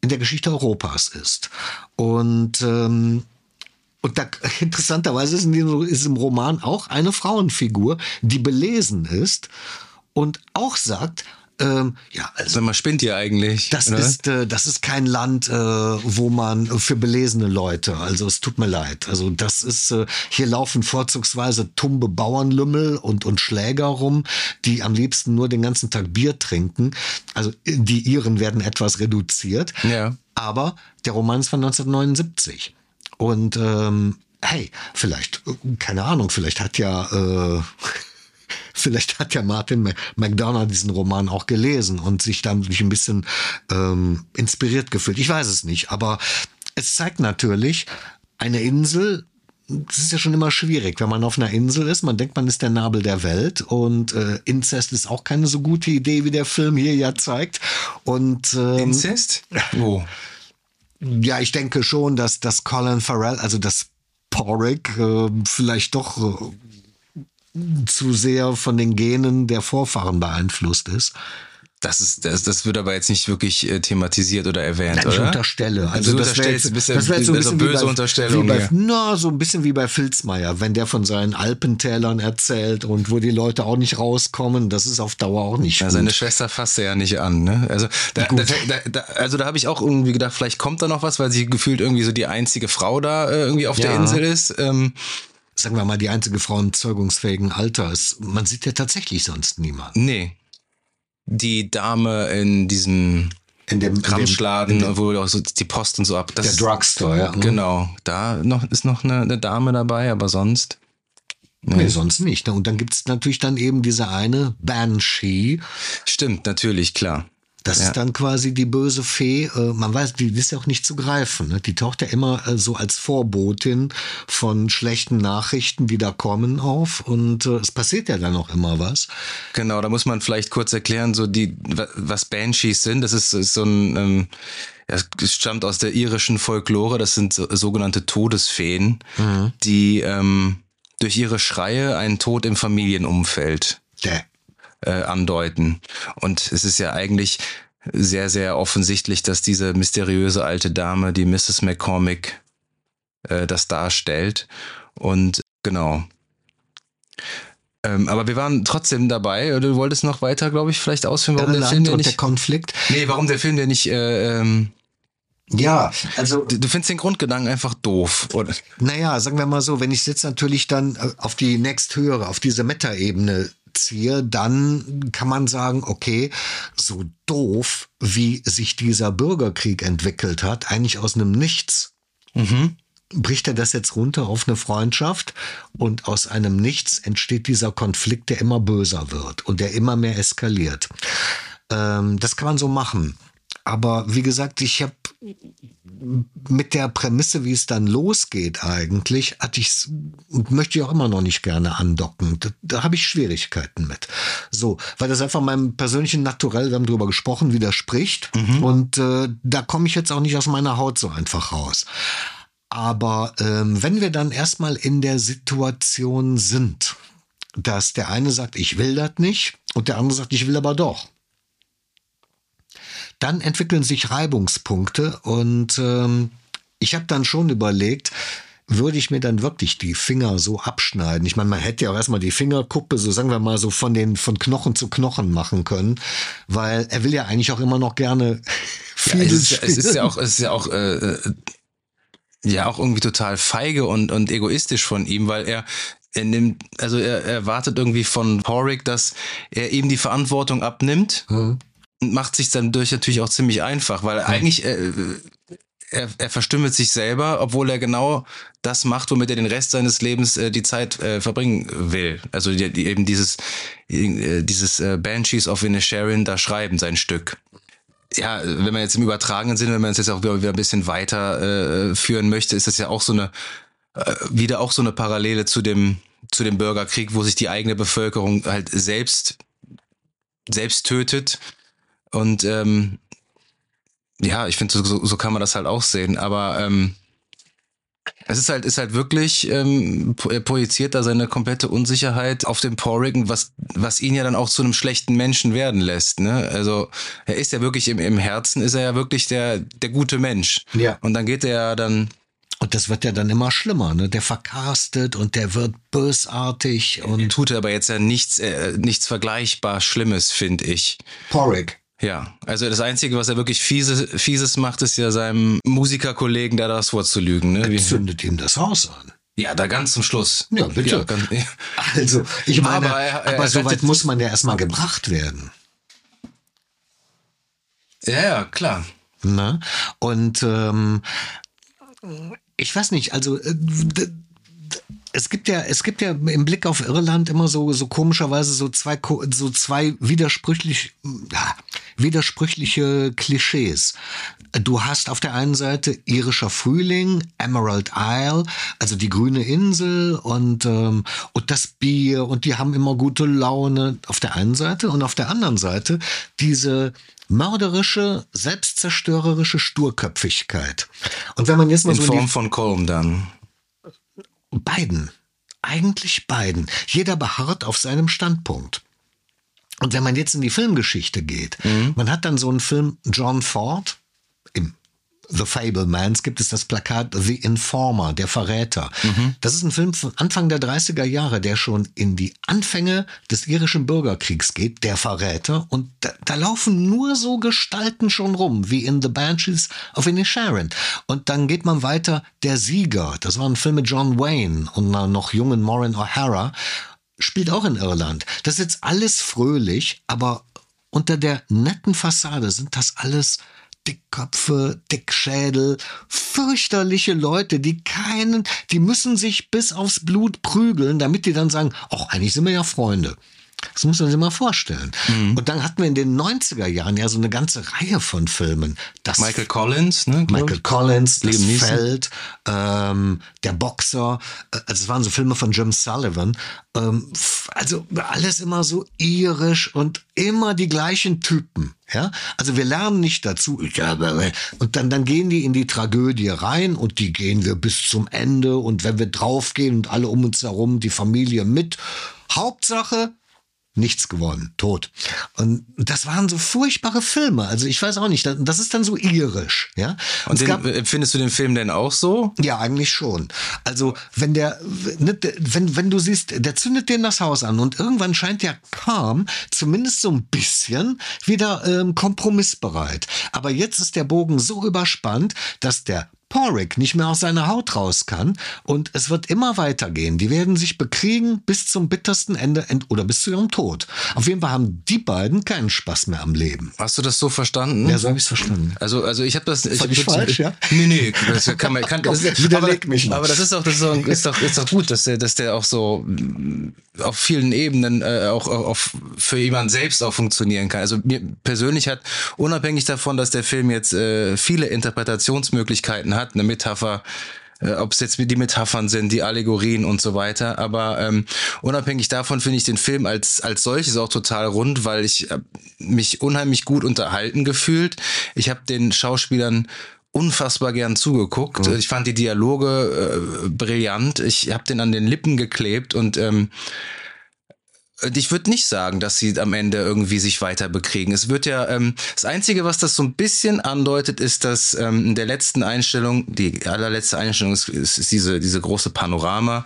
in der Geschichte Europas ist. Und ähm, und da, interessanterweise ist in, ist im Roman auch eine Frauenfigur, die belesen ist und auch sagt, ähm, ja, also Sag mal, spinnt ihr eigentlich? das oder? ist, äh, das ist kein Land, äh, wo man für belesene Leute, also es tut mir leid. Also das ist, äh, hier laufen vorzugsweise tumbe Bauernlümmel und, und Schläger rum, die am liebsten nur den ganzen Tag Bier trinken. Also die Iren werden etwas reduziert. Ja. Aber der Roman ist von 1979. Und ähm, hey, vielleicht, keine Ahnung, vielleicht hat ja, äh, [laughs] vielleicht hat ja Martin Ma- McDonough diesen Roman auch gelesen und sich dadurch ein bisschen ähm, inspiriert gefühlt. Ich weiß es nicht, aber es zeigt natürlich eine Insel. Es ist ja schon immer schwierig, wenn man auf einer Insel ist. Man denkt, man ist der Nabel der Welt und äh, Inzest ist auch keine so gute Idee, wie der Film hier ja zeigt. Und ähm, Inzest? [laughs] Wo? Ja, ich denke schon, dass das Colin Farrell, also das Porrick, äh, vielleicht doch äh, zu sehr von den Genen der Vorfahren beeinflusst ist. Das ist, das, das wird aber jetzt nicht wirklich äh, thematisiert oder erwähnt, Nein, ich oder? unterstelle. Also du das wäre jetzt, ein bisschen, das wär jetzt so ein also bisschen böse wie bei, Unterstellung. Wie bei, ja. na, so ein bisschen wie bei Filzmeier, wenn der von seinen Alpentälern erzählt und wo die Leute auch nicht rauskommen, das ist auf Dauer auch nicht Ja, gut. seine Schwester fasst er ja nicht an, ne? Also da, da, da, also da habe ich auch irgendwie gedacht, vielleicht kommt da noch was, weil sie gefühlt irgendwie so die einzige Frau da äh, irgendwie auf der Ja. Insel ist. Ähm, Sagen wir mal, die einzige Frau im zeugungsfähigen Alter ist. Man sieht ja tatsächlich sonst niemanden. nee. Die Dame in diesem In dem, in dem Ramschladen, wo auch so die Post und so ab. Das Der Drugstore, ja. Genau. Da noch, ist noch eine, eine Dame dabei, aber sonst. Nee, sonst nicht. Und dann gibt's natürlich dann eben diese eine Banshee. Stimmt, natürlich, klar. Das Ja. ist dann quasi die böse Fee. Äh, man weiß, die ist ja auch nicht zu greifen. Ne? Die taucht ja immer äh, so als Vorbotin von schlechten Nachrichten, die da kommen, auf. Und äh, es passiert ja dann auch immer was. Genau, da muss man vielleicht kurz erklären, so die, wa- was Banshees sind. Das ist, ist so ein, ähm, ja, es stammt aus der irischen Folklore. Das sind so, sogenannte Todesfeen, die ähm, durch ihre Schreie einen Tod im Familienumfeld Der. Äh, andeuten. Und es ist ja eigentlich sehr, sehr offensichtlich, dass diese mysteriöse alte Dame, die Mrs. McCormick, äh, das darstellt. Und genau. Ähm, aber wir waren trotzdem dabei. Du wolltest noch weiter, glaube ich, vielleicht ausführen, warum Irland der Film der nicht. der Konflikt. nee, warum der Film der nicht. Äh, ähm, Ja, also du, du findest den Grundgedanken einfach doof, oder? Naja, sagen wir mal so, wenn ich jetzt natürlich dann äh, auf die nächsthöhere, auf diese Meta-Ebene ziehe, dann kann man sagen, okay, so doof, wie sich dieser Bürgerkrieg entwickelt hat, eigentlich aus einem Nichts, bricht er das jetzt runter auf eine Freundschaft und aus einem Nichts entsteht dieser Konflikt, der immer böser wird und der immer mehr eskaliert. Ähm, das kann man so machen. Aber wie gesagt, ich habe mit der Prämisse, wie es dann losgeht eigentlich, hatte ich und möchte ich auch immer noch nicht gerne andocken. Da, da habe ich Schwierigkeiten mit. So, weil das einfach meinem persönlichen Naturell, wir haben drüber gesprochen, widerspricht. Und äh, da komme ich jetzt auch nicht aus meiner Haut so einfach raus. Aber ähm, wenn wir dann erstmal in der Situation sind, dass der eine sagt, ich will das nicht, und der andere sagt, ich will aber doch dann entwickeln sich Reibungspunkte und ähm, ich habe dann schon überlegt, würde ich mir dann wirklich die Finger so abschneiden? Ich meine, man hätte ja auch erstmal die Fingerkuppe, so sagen wir mal, so von den von Knochen zu Knochen machen können, weil er will ja eigentlich auch immer noch gerne [laughs] viel es, ist, ja- es ist spielen. ja auch, es ist ja auch, äh, äh, ja auch irgendwie total feige und, und egoistisch von ihm, weil er, er nimmt, also er er erwartet irgendwie von Porrick, dass er ihm die Verantwortung abnimmt Hm. Macht sich dann durch natürlich auch ziemlich einfach, weil eigentlich äh, er, er verstümmelt sich selber, obwohl er genau das macht, womit er den Rest seines Lebens äh, die Zeit äh, verbringen will. Also die, die, eben dieses äh, dieses äh, Banshees of Inisherin da schreiben, sein Stück. Ja, wenn man jetzt im übertragenen Sinne, wenn man es jetzt auch wieder, wieder ein bisschen weiter äh, führen möchte, ist das ja auch so eine äh, wieder auch so eine Parallele zu dem zu dem Bürgerkrieg, wo sich die eigene Bevölkerung halt selbst selbst tötet und ähm, ja, ich finde, so, so, kann man das halt auch sehen. Aber ähm, es ist halt, ist halt wirklich, ähm, er projiziert da seine komplette Unsicherheit auf den Porrigan, was, was ihn ja dann auch zu einem schlechten Menschen werden lässt. Ne? Also er ist ja wirklich im, im Herzen, ist er ja wirklich der, der gute Mensch. Ja. Und dann geht er ja dann, Und das wird ja dann immer schlimmer, ne? Der verkarstet und der wird bösartig und tut er aber jetzt ja nichts, äh, nichts vergleichbar Schlimmes, finde ich. Porrick. Ja, also das Einzige, was er wirklich fiese, Fieses macht, ist ja seinem Musikerkollegen da das Wort zu lügen. Ne? Wie, Zündet ihm das Haus an. ja, da ganz zum Schluss. Ja, bitte. Ja, ganz, ja. Also, ich meine, Aber aber, er- er so weit muss man ja erstmal gebracht werden. ja, ja, klar. Ne? Und ähm, ich weiß nicht, also äh, es gibt ja, es gibt ja im Blick auf Irland immer so, so komischerweise so zwei, so zwei widersprüchlich, ja, widersprüchliche Klischees. Du hast auf der einen Seite irischer Frühling, Emerald Isle, also die grüne Insel und, ähm, und das Bier und die haben immer gute Laune auf der einen Seite und auf der anderen Seite diese mörderische, selbstzerstörerische Sturköpfigkeit. Und wenn man jetzt mal In so Form von Colm dann. Beiden. Eigentlich beiden. Jeder beharrt auf seinem Standpunkt. Und wenn man jetzt in die Filmgeschichte geht, man hat dann so einen Film John Ford im The Fablemans gibt es das Plakat The Informer, der Verräter. Das ist ein Film von Anfang der 30er Jahre, der schon in die Anfänge des irischen Bürgerkriegs geht, der Verräter. Und da, da laufen nur so Gestalten schon rum, wie in The Banshees of Inisharan. Und dann geht man weiter, Der Sieger. Das war ein Film mit John Wayne und einer noch jungen Maureen O'Hara. Spielt auch in Irland. Das ist jetzt alles fröhlich, aber unter der netten Fassade sind das alles Dickköpfe, Dickschädel, fürchterliche Leute, die keinen, die müssen sich bis aufs Blut prügeln, damit die dann sagen, ach, eigentlich sind wir ja Freunde. Das muss man sich mal vorstellen. Und dann hatten wir in den 90er Jahren ja so eine ganze Reihe von Filmen. Das Michael Collins, ne? Michael ich. Collins, das Liam. Feld, ähm, der Boxer, äh, also es waren so Filme von Jim Sullivan. Ähm, also alles immer so irisch und immer die gleichen Typen. Ja, also wir lernen nicht dazu. Aber- Und dann, dann gehen die in die Tragödie rein und die gehen wir bis zum Ende. Und wenn wir draufgehen und alle um uns herum, die Familie mit. Hauptsache, nichts gewonnen, tot. Und das waren so furchtbare Filme. Also ich weiß auch nicht, das ist dann so irisch, ja. Und den, gab, findest du den Film denn auch so? Ja, eigentlich schon. Also wenn der, ne, wenn, wenn du siehst, der zündet den das Haus an und irgendwann scheint der Calm zumindest so ein bisschen wieder ähm, kompromissbereit. Aber jetzt ist der Bogen so überspannt, dass der Porrick nicht mehr aus seiner Haut raus kann und es wird immer weitergehen. Die werden sich bekriegen bis zum bittersten Ende oder bis zu ihrem Tod. Auf jeden Fall haben die beiden keinen Spaß mehr am Leben. Hast du das so verstanden? Ja, so habe ich es verstanden. Also, also ich habe das. Ich Fand ich falsch, ja? Nee, nee, das kann man. Kann, [laughs] das Widerleg aber, mich noch. Aber das ist auch, das ist, auch, ist doch, ist doch gut, dass der, dass der auch so mm, auf vielen Ebenen äh, auch, auch, auch für jemanden selbst auch funktionieren kann. Also mir persönlich hat unabhängig davon, dass der Film jetzt äh, viele Interpretationsmöglichkeiten hat, eine Metapher, äh, ob es jetzt die Metaphern sind, die Allegorien und so weiter. Aber ähm, unabhängig davon finde ich den Film als, als solches auch total rund, weil ich äh, mich unheimlich gut unterhalten gefühlt. Ich habe den Schauspielern unfassbar gern zugeguckt. Mhm. Ich fand die Dialoge äh, brillant. Ich habe den an den Lippen geklebt und ähm, ich würde nicht sagen, dass sie am Ende irgendwie sich weiter bekriegen. Es wird ja, ähm, das Einzige, was das so ein bisschen andeutet, ist, dass ähm, in der letzten Einstellung, die allerletzte Einstellung ist, ist diese, diese große Panorama,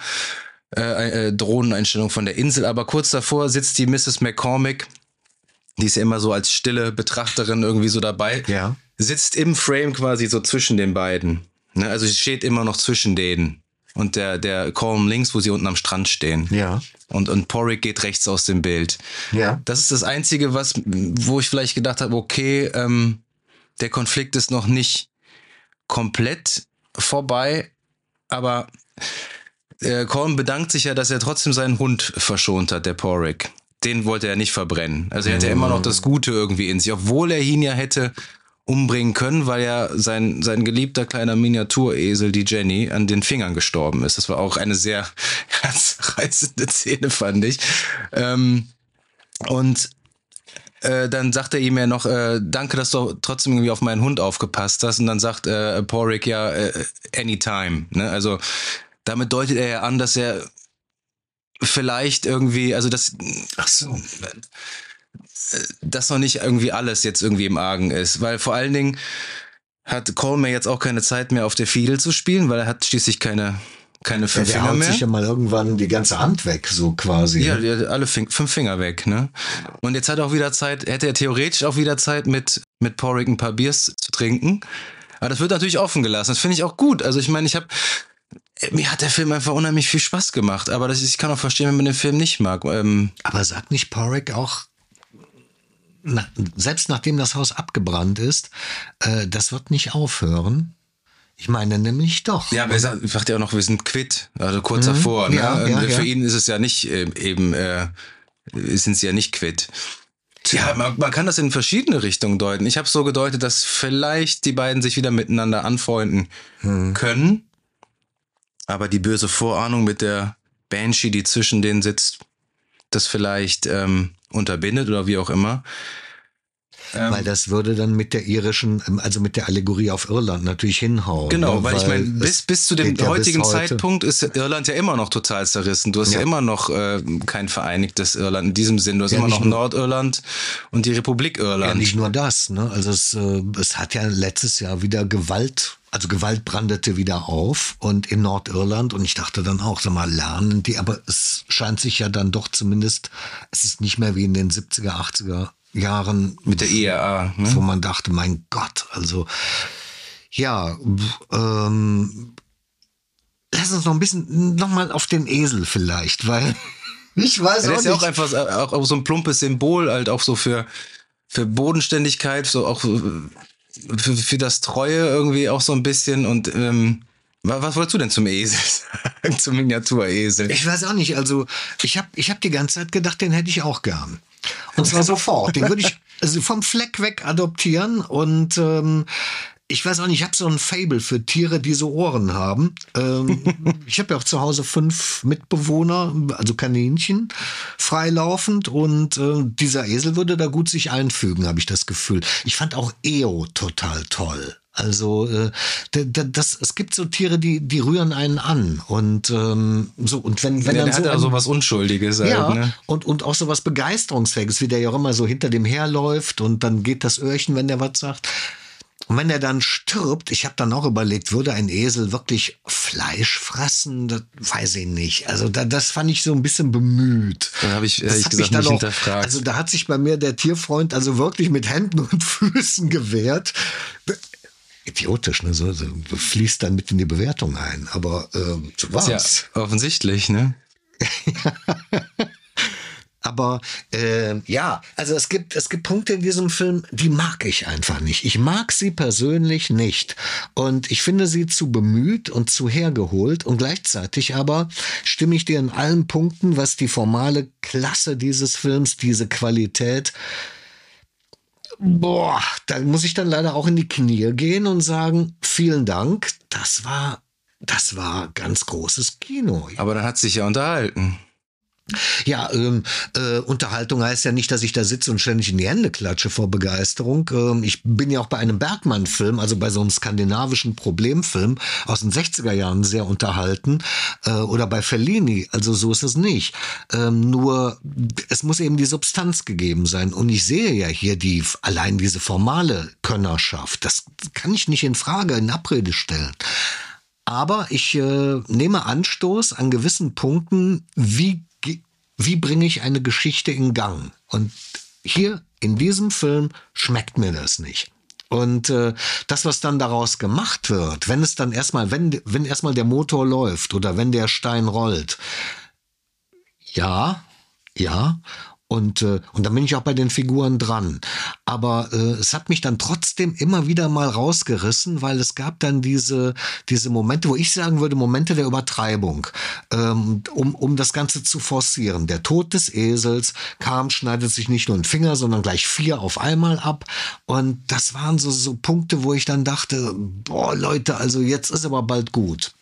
äh, äh, Drohneneinstellung von der Insel, aber kurz davor sitzt die Mrs. McCormick, die ist ja immer so als stille Betrachterin irgendwie so dabei, ja. sitzt im Frame quasi so zwischen den beiden. Ne? Also sie steht immer noch zwischen denen und der, der Colm links, wo sie unten am Strand stehen. Ja. Und, und Porrick geht rechts aus dem Bild. Ja. Das ist das Einzige, was, wo ich vielleicht gedacht habe, okay, ähm, der Konflikt ist noch nicht komplett vorbei, aber äh, Colm bedankt sich ja, dass er trotzdem seinen Hund verschont hat, der Porrick. Den wollte er nicht verbrennen. Also er hatte ja immer noch das Gute irgendwie in sich, obwohl er ihn ja hätte umbringen können, weil ja sein, sein geliebter kleiner Miniaturesel, die Jenny, an den Fingern gestorben ist. Das war auch eine sehr [laughs] herzreißende Szene, fand ich. Ähm, und äh, dann sagt er ihm ja noch, äh, danke, dass du trotzdem irgendwie auf meinen Hund aufgepasst hast. Und dann sagt äh, Porrick ja, äh, anytime. Ne? Also damit deutet er ja an, dass er vielleicht irgendwie, also das, ach so, dass noch nicht irgendwie alles jetzt irgendwie im Argen ist. Weil vor allen Dingen hat Coleman jetzt auch keine Zeit mehr auf der Fiedel zu spielen, weil er hat schließlich keine keine fünf ja, der Finger haut mehr. sich ja mal irgendwann die ganze Hand weg, so quasi. Ja, ne? alle fünf Finger weg, ne? Und jetzt hat er auch wieder Zeit, hätte er theoretisch auch wieder Zeit, mit, mit Porrick ein paar Biers zu trinken. Aber das wird natürlich offen gelassen. Das finde ich auch gut. Also ich meine, ich habe mir hat der Film einfach unheimlich viel Spaß gemacht, aber das ich kann auch verstehen, wenn man den Film nicht mag. Ähm, aber sagt nicht Porrick auch, na, selbst nachdem das Haus abgebrannt ist, äh, das wird nicht aufhören. Ich meine nämlich doch. Ja, aber er sagt ja auch noch, wir sind quitt, also kurz mhm. davor. Ne? Ja, ja, Für ja. ihn ist es ja nicht äh, eben, äh, sind sie ja nicht quitt. Ja, man, man, kann das in verschiedene Richtungen deuten. Ich habe so gedeutet, dass vielleicht die beiden sich wieder miteinander anfreunden hm. können. Aber die böse Vorahnung mit der Banshee, die zwischen denen sitzt, das vielleicht ähm, unterbindet oder wie auch immer. Ähm, weil das würde dann mit der irischen, ähm, also mit der Allegorie auf Irland natürlich hinhauen. Genau, ne? weil, weil, ich meine, bis, bis zu dem heutigen ja Zeitpunkt ist Irland ja immer noch total zerrissen. Du hast ja, ja immer noch äh, kein vereinigtes Irland in diesem Sinn. Du hast ja, immer noch Nordirland und die Republik Irland. Ja, nicht nur das. Ne? Also es, äh, es hat ja letztes Jahr wieder Gewalt also Gewalt brandete wieder auf und in Nordirland und ich dachte dann auch, sag mal, lernen die, aber es scheint sich ja dann doch zumindest, es ist nicht mehr wie in den 70er, 80er Jahren. Mit der IRA, ne? Wo man dachte, mein Gott, also ja, ähm, lass uns noch ein bisschen, nochmal auf den Esel vielleicht, weil [laughs] ich weiß ja, auch ist ja auch einfach auch, auch so ein plumpes Symbol, halt auch so für, für Bodenständigkeit, so auch für, für das Treue irgendwie auch so ein bisschen und ähm, was wolltest du denn zum Esel [laughs] sagen, zum Miniaturesel? Ich weiß auch nicht. Also ich habe ich hab die ganze Zeit gedacht, den hätte ich auch gern. Und zwar sofort. Den würde ich also vom Fleck weg adoptieren und ähm, ich weiß auch nicht, ich habe so ein Fable für Tiere, die so Ohren haben. Ähm, [laughs] ich habe ja auch zu Hause fünf Mitbewohner, also Kaninchen, freilaufend und äh, dieser Esel würde da gut sich einfügen, habe ich das Gefühl. Ich fand auch EO total toll. Also äh, das, es gibt so Tiere, die, die rühren einen an. Und ähm, so, und wenn, wenn ja, dann so. hat so was Unschuldiges halt, ja, ne? und, und auch so was Begeisterungsfähiges, wie der ja auch immer so hinter dem herläuft und dann geht das Öhrchen, wenn der was sagt. Und wenn er dann stirbt, ich habe dann auch überlegt, würde ein Esel wirklich Fleisch fressen? Das weiß ich nicht. Also da, das fand ich so ein bisschen bemüht. Da habe ich ehrlich gesagt mich nicht dann auch- hinterfragt. Also da hat sich bei mir der Tierfreund also wirklich mit Händen und [laughs] Füßen gewehrt. Idiotisch, ne? So, so fließt dann mit in die Bewertung ein. Aber ähm, so ja, war's. offensichtlich, ne? [laughs] Aber äh, ja, also es gibt, es gibt Punkte in diesem Film, die mag ich einfach nicht. Ich mag sie persönlich nicht. Und ich finde sie zu bemüht und zu hergeholt. Und gleichzeitig aber stimme ich dir in allen Punkten, was die formale Klasse dieses Films, diese Qualität, boah, da muss ich dann leider auch in die Knie gehen und sagen, vielen Dank, das war, das war ganz großes Kino. Aber dann hat sich ja unterhalten. Ja, ähm, äh, Unterhaltung heißt ja nicht, dass ich da sitze und ständig in die Hände klatsche vor Begeisterung. Ähm, ich bin ja auch bei einem Bergmann-Film, also bei so einem skandinavischen Problemfilm aus den 60er Jahren sehr unterhalten. Äh, oder bei Fellini, also so ist es nicht. Ähm, nur es muss eben die Substanz gegeben sein. Und ich sehe ja hier die allein diese formale Könnerschaft. Das kann ich nicht in Frage, in Abrede stellen. Aber ich äh, nehme Anstoß an gewissen Punkten, wie, wie bringe ich eine Geschichte in Gang. Und hier in diesem Film schmeckt mir das nicht. Und äh, das, was dann daraus gemacht wird, wenn es dann erstmal, wenn, wenn erstmal der Motor läuft oder wenn der Stein rollt, ja, ja. Und, äh, und dann bin ich auch bei den Figuren dran. Aber äh, es hat mich dann trotzdem immer wieder mal rausgerissen, weil es gab dann diese, diese Momente, wo ich sagen würde, Momente der Übertreibung, ähm, um, um das Ganze zu forcieren. Der Tod des Esels kam, schneidet sich nicht nur einen Finger, sondern gleich vier auf einmal ab. Und das waren so, so Punkte, wo ich dann dachte, boah, Leute, also jetzt ist aber bald gut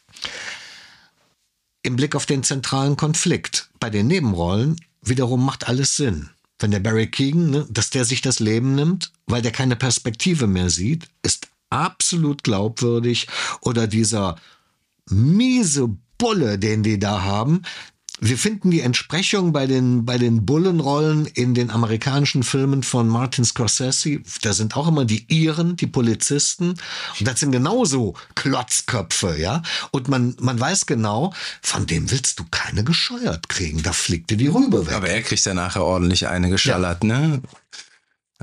im Blick auf den zentralen Konflikt. Bei den Nebenrollen wiederum macht alles Sinn. Wenn der Barry Keegan, ne, dass der sich das Leben nimmt, weil der keine Perspektive mehr sieht, ist absolut glaubwürdig. Oder dieser miese Bulle, den die da haben. Wir finden die Entsprechung bei den, bei den Bullenrollen in den amerikanischen Filmen von Martin Scorsese. Da sind auch immer die Iren, die Polizisten. Und das sind genauso Klotzköpfe, ja. Und man, man weiß genau, von dem willst du keine gescheuert kriegen. Da fliegt dir die Rübe weg. Aber er kriegt ja nachher ordentlich eine geschallert, ne?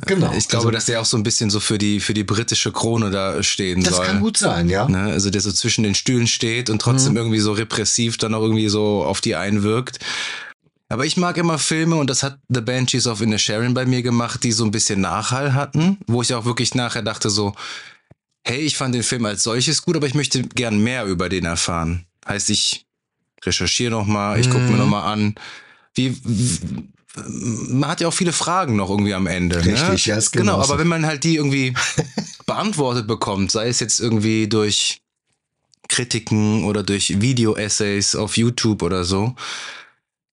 Genau. Ich glaube, Also, dass der auch so ein bisschen so für die, für die britische Krone da stehen das soll. kann gut sein, ja. Ne? Also der so zwischen den Stühlen steht und trotzdem Mhm. irgendwie so repressiv dann auch irgendwie so auf die einwirkt. Aber ich mag immer Filme und das hat The Banshees of Inisherin bei mir gemacht, die so ein bisschen Nachhall hatten, wo ich auch wirklich nachher dachte so, hey, ich fand den Film als solches gut, aber ich möchte gern mehr über den erfahren. Heißt, ich recherchiere noch mal, ich gucke mir Mhm. noch mal an, wie man hat ja auch viele Fragen noch irgendwie am Ende. Richtig, ne? ja, ist genau. genauso. Aber wenn man halt die irgendwie [laughs] beantwortet bekommt, sei es jetzt irgendwie durch Kritiken oder durch Video-Essays auf YouTube oder so,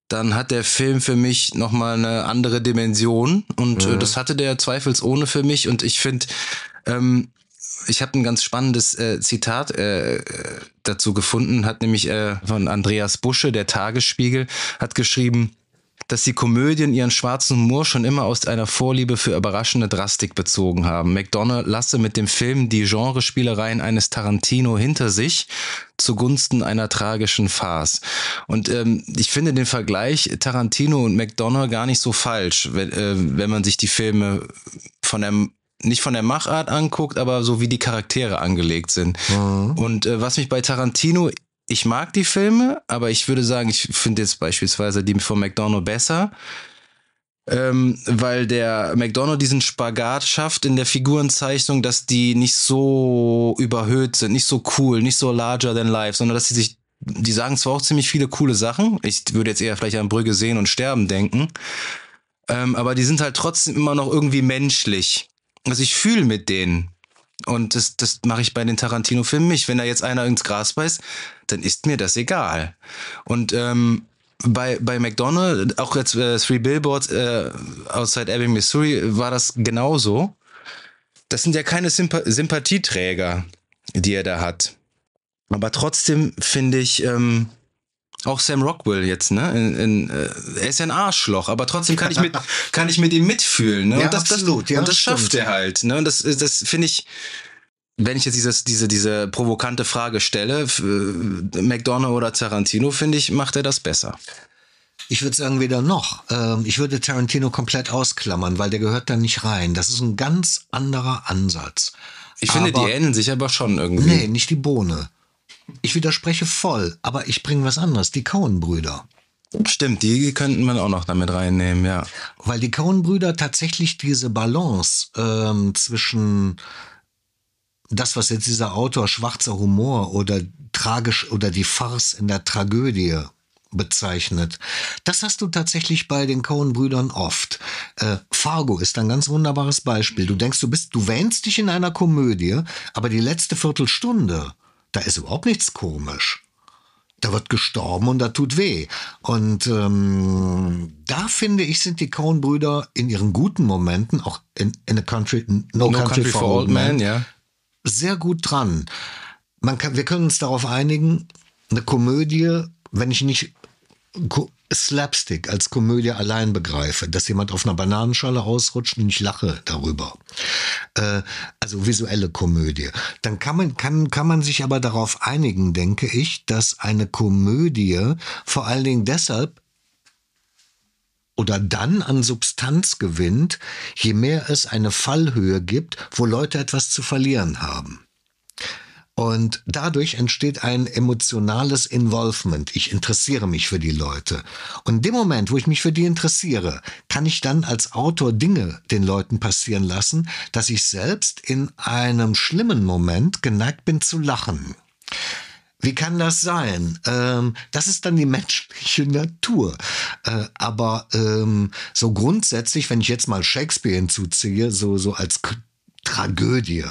dann hat der Film für mich nochmal eine andere Dimension und äh, das hatte der zweifelsohne für mich und ich finde, ähm, ich habe ein ganz spannendes äh, Zitat äh, äh, dazu gefunden, hat nämlich äh, von Andreas Busche, der Tagesspiegel, hat geschrieben, dass die Komödien ihren schwarzen Humor schon immer aus einer Vorliebe für überraschende Drastik bezogen haben. McDonough lasse mit dem Film die Genrespielereien eines Tarantino hinter sich zugunsten einer tragischen Farce. Und ähm, ich finde den Vergleich Tarantino und McDonough gar nicht so falsch, wenn, äh, wenn man sich die Filme von der nicht von der Machart anguckt, aber so wie die Charaktere angelegt sind. Und äh, was mich bei Tarantino, ich mag die Filme, aber ich würde sagen, ich finde jetzt beispielsweise die von McDonough besser, ähm, weil der McDonough diesen Spagat schafft in der Figurenzeichnung, dass die nicht so überhöht sind, nicht so cool, nicht so larger than life, sondern dass sie sich, die sagen zwar auch ziemlich viele coole Sachen, ich würde jetzt eher vielleicht an Brügge sehen und sterben denken, ähm, aber die sind halt trotzdem immer noch irgendwie menschlich. Also ich fühle mit denen. Und das, das mache ich bei den Tarantino-Filmen nicht. Wenn da jetzt einer ins Gras beißt, dann ist mir das egal. Und ähm, bei, bei McDonald's, auch jetzt äh, Three Billboards äh, outside Ebbing, Missouri, war das genauso. das sind ja keine Sympa Sympathieträger, die er da hat. Aber trotzdem finde ich, ähm, auch Sam Rockwell jetzt, ne? In, in, äh, er ist ja ein Arschloch, aber trotzdem kann ich mit, [laughs] kann ich mit ihm mitfühlen. Ne? Ja, und das, absolut, das, ja, und das stimmt. schafft er halt. Ne? Und das, das finde ich, wenn ich jetzt dieses, diese, diese provokante Frage stelle, äh, McDonough oder Tarantino, finde ich, macht er das besser. Ich würde sagen, weder noch. Ähm, ich würde Tarantino komplett ausklammern, weil der gehört da nicht rein. Das ist ein ganz anderer Ansatz. Ich finde, Aber- die ähneln sich aber schon irgendwie. Nee, nicht die Bohne. Ich widerspreche voll, aber ich bringe was anderes. Die Cohen-Brüder. Stimmt, die könnten man auch noch damit reinnehmen, ja. Weil die Coen-Brüder tatsächlich diese Balance ähm, zwischen das, was jetzt dieser Autor schwarzer Humor oder tragisch oder die Farce in der Tragödie bezeichnet. Das hast du tatsächlich bei den Coen-Brüdern oft. Äh, Fargo ist ein ganz wunderbares Beispiel. Du denkst, du bist, du wähnst dich in einer Komödie, aber die letzte Viertelstunde, da ist überhaupt nichts komisch da wird gestorben und da tut weh. Und ähm, da finde ich, sind die Coen-Brüder in ihren guten Momenten, auch in, in a country, No, Country, for, Old Men, ja. Sehr gut dran. Man kann, wir können uns darauf einigen, eine Komödie, wenn ich nicht Slapstick als Komödie allein begreife, dass jemand auf einer Bananenschale ausrutscht und ich lache darüber. Äh, also visuelle Komödie. Dann kann man, kann, kann man sich aber darauf einigen, denke ich, dass eine Komödie vor allen Dingen deshalb oder dann an Substanz gewinnt, je mehr es eine Fallhöhe gibt, wo Leute etwas zu verlieren haben. Und dadurch entsteht ein emotionales Involvement. Ich interessiere mich für die Leute. Und in dem Moment, wo ich mich für die interessiere, kann ich dann als Autor Dinge den Leuten passieren lassen, dass ich selbst in einem schlimmen Moment geneigt bin zu lachen. Wie kann das sein? Ähm, das ist dann die menschliche Natur. Äh, aber ähm, so grundsätzlich, wenn ich jetzt mal Shakespeare hinzuziehe, so, so als K Tragödie.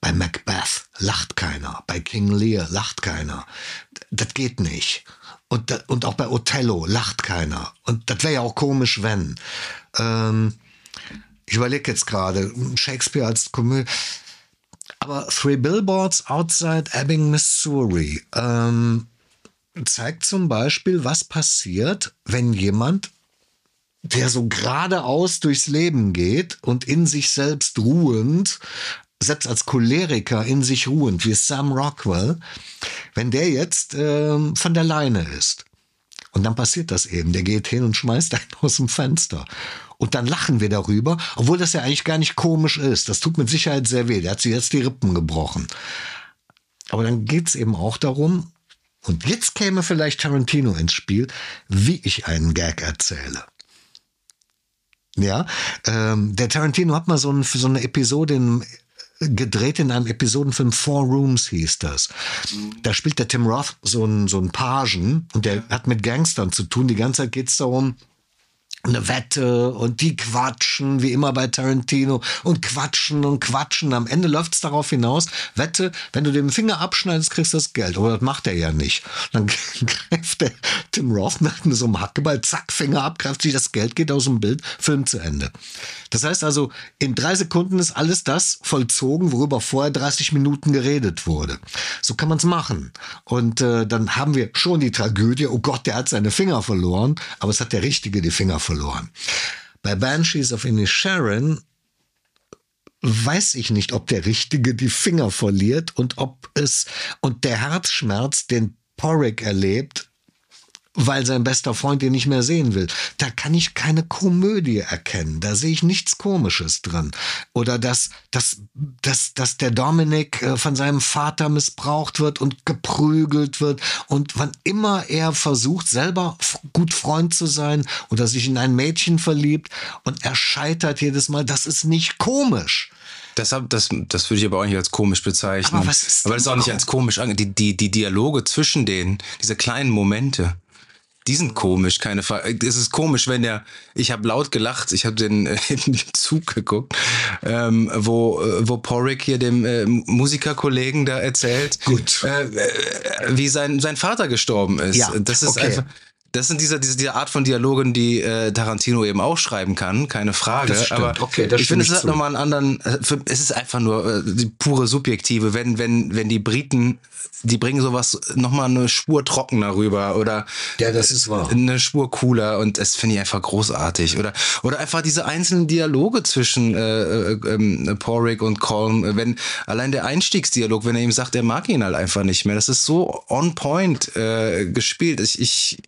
Bei Macbeth lacht keiner. Bei King Lear lacht keiner. Das geht nicht. Und, und auch bei Othello lacht keiner. Und das wäre ja auch komisch, wenn. Ähm, ich überlege jetzt gerade, Shakespeare als Komödie. Aber Three Billboards Outside Ebbing, Missouri ähm, zeigt zum Beispiel, was passiert, wenn jemand, der so geradeaus durchs Leben geht und in sich selbst ruhend, selbst als Choleriker in sich ruhend, wie Sam Rockwell, wenn der jetzt ähm, von der Leine ist. Und dann passiert das eben. Der geht hin und schmeißt einen aus dem Fenster. Und dann lachen wir darüber, obwohl das ja eigentlich gar nicht komisch ist. Das tut mit Sicherheit sehr weh. Der hat sich jetzt die Rippen gebrochen. Aber dann geht's eben auch darum, und jetzt käme vielleicht Tarantino ins Spiel, wie ich einen Gag erzähle. Ja, ähm, der Tarantino hat mal so, ein, so eine Episode in, gedreht in einem Episodenfilm Four Rooms hieß das. Da spielt der Tim Roth so einen, so einen Pagen und der hat mit Gangstern zu tun. Die ganze Zeit geht's darum, eine Wette und die quatschen, wie immer bei Tarantino, und quatschen und quatschen. Am Ende läuft es darauf hinaus, Wette, wenn du den Finger abschneidest, kriegst du das Geld. Aber das macht er ja nicht. Dann [laughs] greift der Tim Roth nach so einem Hackeball, zack, Finger ab, greift sich das Geld, geht aus dem Bild, Film zu Ende. Das heißt also, in drei Sekunden ist alles das vollzogen, worüber vorher 30 Minuten geredet wurde. So kann man es machen. Und äh, dann haben wir schon die Tragödie, oh Gott, der hat seine Finger verloren, aber es hat der Richtige die Finger verloren. Bei Banshees of Inisherin weiß ich nicht, ob der Richtige die Finger verliert und ob es und der Herzschmerz, den Porrick erlebt, weil sein bester Freund ihn nicht mehr sehen will. Da kann ich keine Komödie erkennen. Da sehe ich nichts Komisches drin. Oder dass, dass, dass, dass der Dominik äh, von seinem Vater missbraucht wird und geprügelt wird. Und wann immer er versucht, selber gut Freund zu sein oder sich in ein Mädchen verliebt und er scheitert jedes Mal, das ist nicht komisch. Deshalb, das, das würde ich aber auch nicht als komisch bezeichnen. Aber was ist aber das ist auch nicht als komisch. Die, die, die Dialoge zwischen denen, diese kleinen Momente, die sind komisch, keine Frage. Es ist komisch, wenn der, ich habe laut gelacht, ich habe den äh, [laughs] den Zug geguckt, ähm, wo, äh, wo Porrick hier dem äh, Musikerkollegen da erzählt, Gut. Äh, äh, wie sein, sein Vater gestorben ist. Ja, das ist okay. einfach, Das sind diese, diese, diese Art von Dialogen, die äh, Tarantino eben auch schreiben kann, keine Frage. Das stimmt. Aber Okay, ich finde, es hat nochmal einen anderen, äh, für, es ist einfach nur äh, die pure Subjektive, wenn, wenn, wenn die Briten, die bringen sowas nochmal eine Spur trockener rüber oder Ja, das ist wahr. eine Spur cooler und das finde ich einfach großartig. Oder, oder einfach diese einzelnen Dialoge zwischen äh, äh, ähm, Porrick und Colm, wenn allein der Einstiegsdialog, wenn er ihm sagt, er mag ihn halt einfach nicht mehr, das ist so on point äh, gespielt. Ich, ich,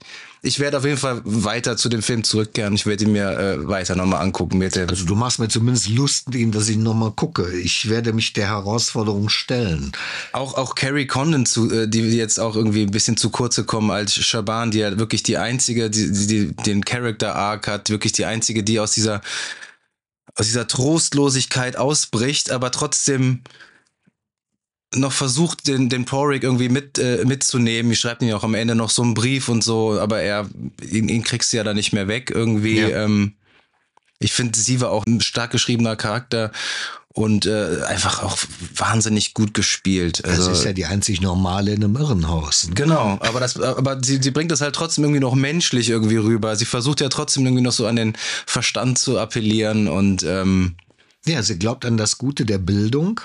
ich werde auf jeden Fall weiter zu dem Film zurückkehren. Ich werde ihn mir äh, weiter nochmal angucken. Der Also du machst mir zumindest Lust, dass ich ihn nochmal gucke. Ich werde mich der Herausforderung stellen. Auch, auch Carrie Condon, zu, äh, die jetzt auch irgendwie ein bisschen zu kurz gekommen als Shaban, die ja wirklich die einzige, die, die, die den Character Arc hat, wirklich die einzige, die aus dieser, aus dieser Trostlosigkeit ausbricht, aber trotzdem noch versucht, den, den Porrick irgendwie mit, äh, mitzunehmen. Ich schreibt ihm ja auch am Ende noch so einen Brief und so, aber er, ihn, ihn kriegst du ja da nicht mehr weg irgendwie. Ja. Ähm, ich finde, sie war auch ein stark geschriebener Charakter und äh, einfach auch wahnsinnig gut gespielt. Das Also, ist ja die einzig normale in einem Irrenhaus. Genau, aber das, aber sie, sie bringt das halt trotzdem irgendwie noch menschlich irgendwie rüber. Sie versucht ja trotzdem irgendwie noch so an den Verstand zu appellieren und ähm, Ja, sie glaubt an das Gute der Bildung.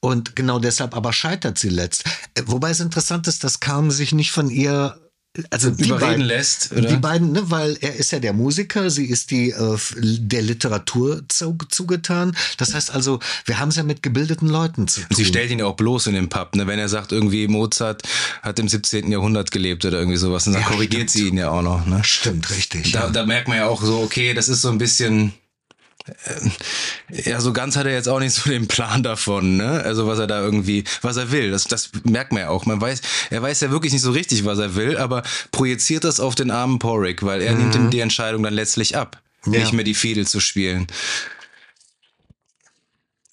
Und genau deshalb aber scheitert sie letzt. Äh, Wobei es interessant ist, dass Carmen sich nicht von ihr also die Überreden beiden, lässt, oder? Die beiden, ne, weil er ist ja der Musiker, sie ist die äh, der Literatur zu, zugetan. Das heißt also, wir haben es ja mit gebildeten Leuten zu tun. sie stellt ihn ja auch bloß in den Pub, ne? Wenn er sagt, irgendwie Mozart hat im 17. Jahrhundert gelebt oder irgendwie sowas, und dann Ja, korrigiert stimmt. sie ihn ja auch noch, ne? Stimmt, richtig. Da, ja. da merkt man ja auch so, okay, das ist so ein bisschen. Äh, Ja, so ganz hat er jetzt auch nicht so den Plan davon, ne? Also was er da irgendwie, was er will. Das, das merkt man ja auch. Man weiß, er weiß ja wirklich nicht so richtig, was er will, aber projiziert das auf den armen Porrick, weil er nimmt ihm die Entscheidung dann letztlich ab, Ja. nicht mehr die Fiedel zu spielen.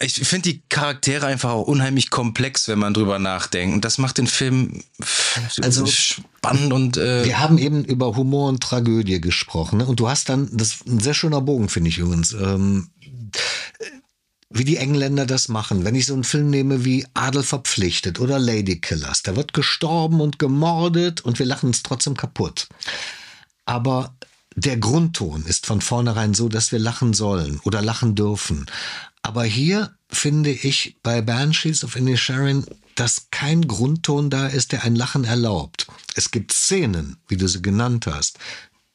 Ich finde die Charaktere einfach auch unheimlich komplex, wenn man drüber nachdenkt. Und das macht den Film Also- spannend und äh, Wir haben eben über Humor und Tragödie gesprochen. Ne? Und du hast dann, das ist ein sehr schöner Bogen, finde ich übrigens, ähm, wie die Engländer das machen. Wenn ich so einen Film nehme wie Adel verpflichtet oder Ladykillers, da wird gestorben und gemordet und wir lachen uns trotzdem kaputt. Aber der Grundton ist von vornherein so, dass wir lachen sollen oder lachen dürfen. Aber hier finde ich bei Banshees of Inisherin, dass kein Grundton da ist, der ein Lachen erlaubt. Es gibt Szenen, wie du sie genannt hast.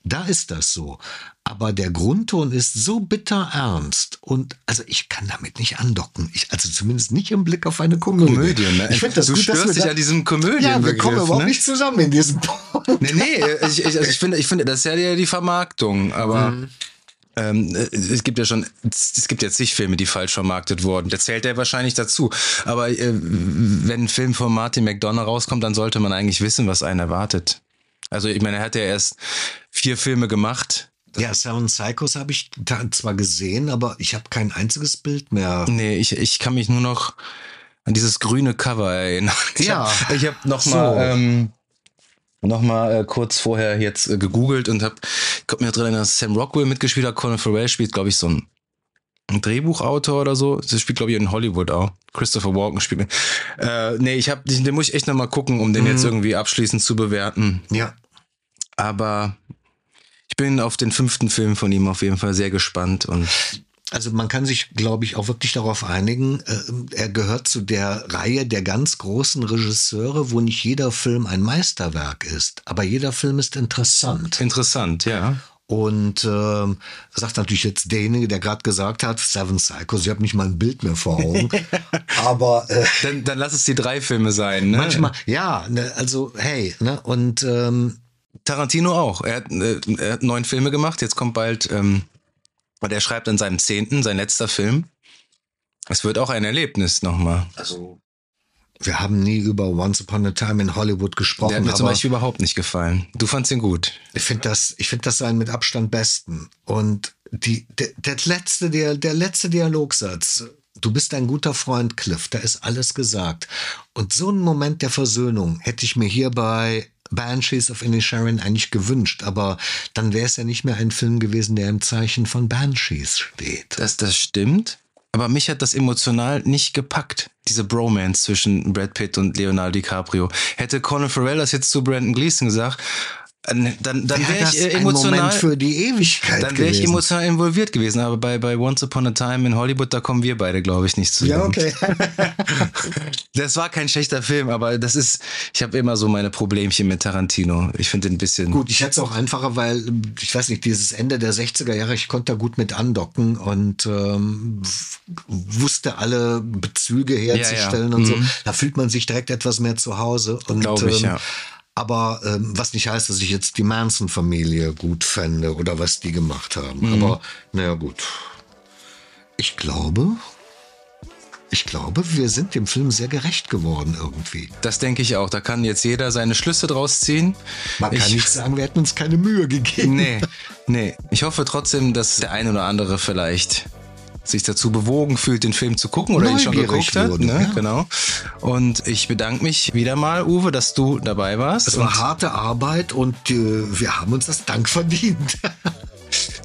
Da ist das so. Aber der Grundton ist so bitter ernst. Und also ich kann damit nicht andocken. Ich, also zumindest nicht im Blick auf eine Komödie. Komödien, ne? Ich finde das Du gut, dass störst wir dich da- an diesem Komödien- Ja, wir kommen Begriff, überhaupt ne? nicht zusammen in diesem Punkt. Nee, nee, ich, ich, also ich finde, ich finde, das ist ja die, die Vermarktung, aber Mhm. Ähm, es gibt ja schon, es gibt ja zig Filme, die falsch vermarktet wurden. Da zählt er wahrscheinlich dazu. Aber äh, wenn ein Film von Martin McDonough rauskommt, dann sollte man eigentlich wissen, was einen erwartet. Also ich meine, er hat ja erst vier Filme gemacht. Ja, Seven Psychos habe ich da zwar gesehen, aber ich habe kein einziges Bild mehr. Nee, ich, ich kann mich nur noch an dieses grüne Cover erinnern. Ich Ja. hab, ich habe noch So. mal ähm, noch mal äh, kurz vorher jetzt äh, gegoogelt und habe kommt mir drin, dass Sam Rockwell mitgespielt hat. Colin Farrell spielt, glaube ich, so ein, ein Drehbuchautor oder so. Das spielt, glaube ich, in Hollywood auch. Christopher Walken spielt mit. Äh, nee, ich habe, den muss ich echt noch mal gucken, um den Mhm. jetzt irgendwie abschließend zu bewerten. Ja. Aber ich bin auf den fünften Film von ihm auf jeden Fall sehr gespannt und Also man kann sich, glaube ich, auch wirklich darauf einigen, äh, er gehört zu der Reihe der ganz großen Regisseure, wo nicht jeder Film ein Meisterwerk ist, aber jeder Film ist interessant. interessant, ja. Und ähm, sagt natürlich jetzt derjenige, der gerade gesagt hat, Seven Psychos, ich habe nicht mal ein Bild mehr vor Augen. [laughs] aber äh, Dann, dann lass es die drei Filme sein. Ne? manchmal, ja, ne, also hey, ne, und ähm, Tarantino auch. Er hat, äh, er hat neun Filme gemacht. Jetzt kommt bald, ähm, und er schreibt an seinem zehnten, sein letzter Film. Es wird auch ein Erlebnis nochmal. also wir haben nie über Once Upon a Time in Hollywood Der gesprochen, hat mir zum Beispiel überhaupt nicht gefallen. Du fandst ihn gut. Ich finde das, ich finde das seinen mit Abstand besten. Und die, der, der letzte, der, der letzte Dialogsatz. Du bist ein guter Freund, Cliff. Da ist alles gesagt. Und so einen Moment der Versöhnung hätte ich mir hier bei Banshees of Inisherin eigentlich gewünscht. Aber dann wäre es ja nicht mehr ein Film gewesen, der im Zeichen von Banshees steht. Das, das stimmt. Aber mich hat das emotional nicht gepackt, diese Bromance zwischen Brad Pitt und Leonardo DiCaprio. Hätte Colin Farrell das jetzt zu Brandon Gleason gesagt, Dann, dann Wäre wäre ich äh, emotional. Moment für die Ewigkeit Dann wäre ich emotional involviert gewesen, aber bei, bei Once Upon a Time in Hollywood, da kommen wir beide, glaube ich, nicht zusammen. Ja, okay. [laughs] Das war kein schlechter Film, aber das ist, ich habe immer so meine Problemchen mit Tarantino. Ich finde den ein bisschen. Gut, ich hätte es auch einfacher, weil ich weiß nicht, dieses Ende der 60er Jahre, ich konnte da gut mit andocken und ähm, wusste alle Bezüge herzustellen Ja, ja. und so. Mhm. Da fühlt man sich direkt etwas mehr zu Hause. Und, Glaub ich, ähm, ja. Aber ähm, was nicht heißt, dass ich jetzt die Manson-Familie gut fände oder was die gemacht haben. Mhm. Aber naja, gut. Ich glaube, ich glaube, wir sind dem Film sehr gerecht geworden irgendwie. Das denke ich auch. Da kann jetzt jeder seine Schlüsse draus ziehen. Man kann ich, nicht sagen, wir hätten uns keine Mühe gegeben. Nee, nee. Ich hoffe trotzdem, dass der ein oder andere vielleicht sich dazu bewogen fühlt, den Film zu gucken oder ihn schon geguckt hat. ne? ja. Genau. Und ich bedanke mich wieder mal, Uwe, dass du dabei warst. Es war harte Arbeit und äh, wir haben uns das Dank verdient. [laughs]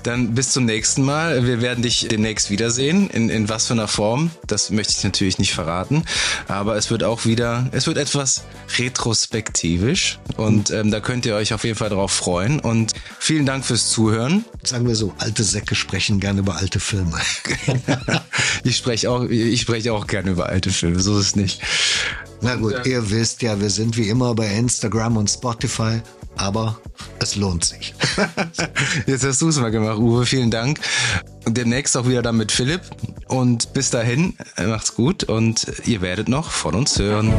dann bis zum nächsten Mal. Wir werden dich demnächst wiedersehen. In, in was für einer Form, das möchte ich natürlich nicht verraten. Aber es wird auch wieder, es wird etwas retrospektivisch. Und ähm, da könnt ihr euch auf jeden Fall drauf freuen. Und vielen Dank fürs Zuhören. Sagen wir so, alte Säcke sprechen gerne über alte Filme. [laughs] Ich spreche auch, ich spreche auch gerne über alte Filme, so ist es nicht. Na gut, ihr wisst ja, wir sind wie immer bei Instagram und Spotify, aber es lohnt sich. [laughs] Jetzt hast du es mal gemacht, Uwe. Vielen Dank. Demnächst auch wieder dann mit Philipp. Und bis dahin, äh, macht's gut und ihr werdet noch von uns hören.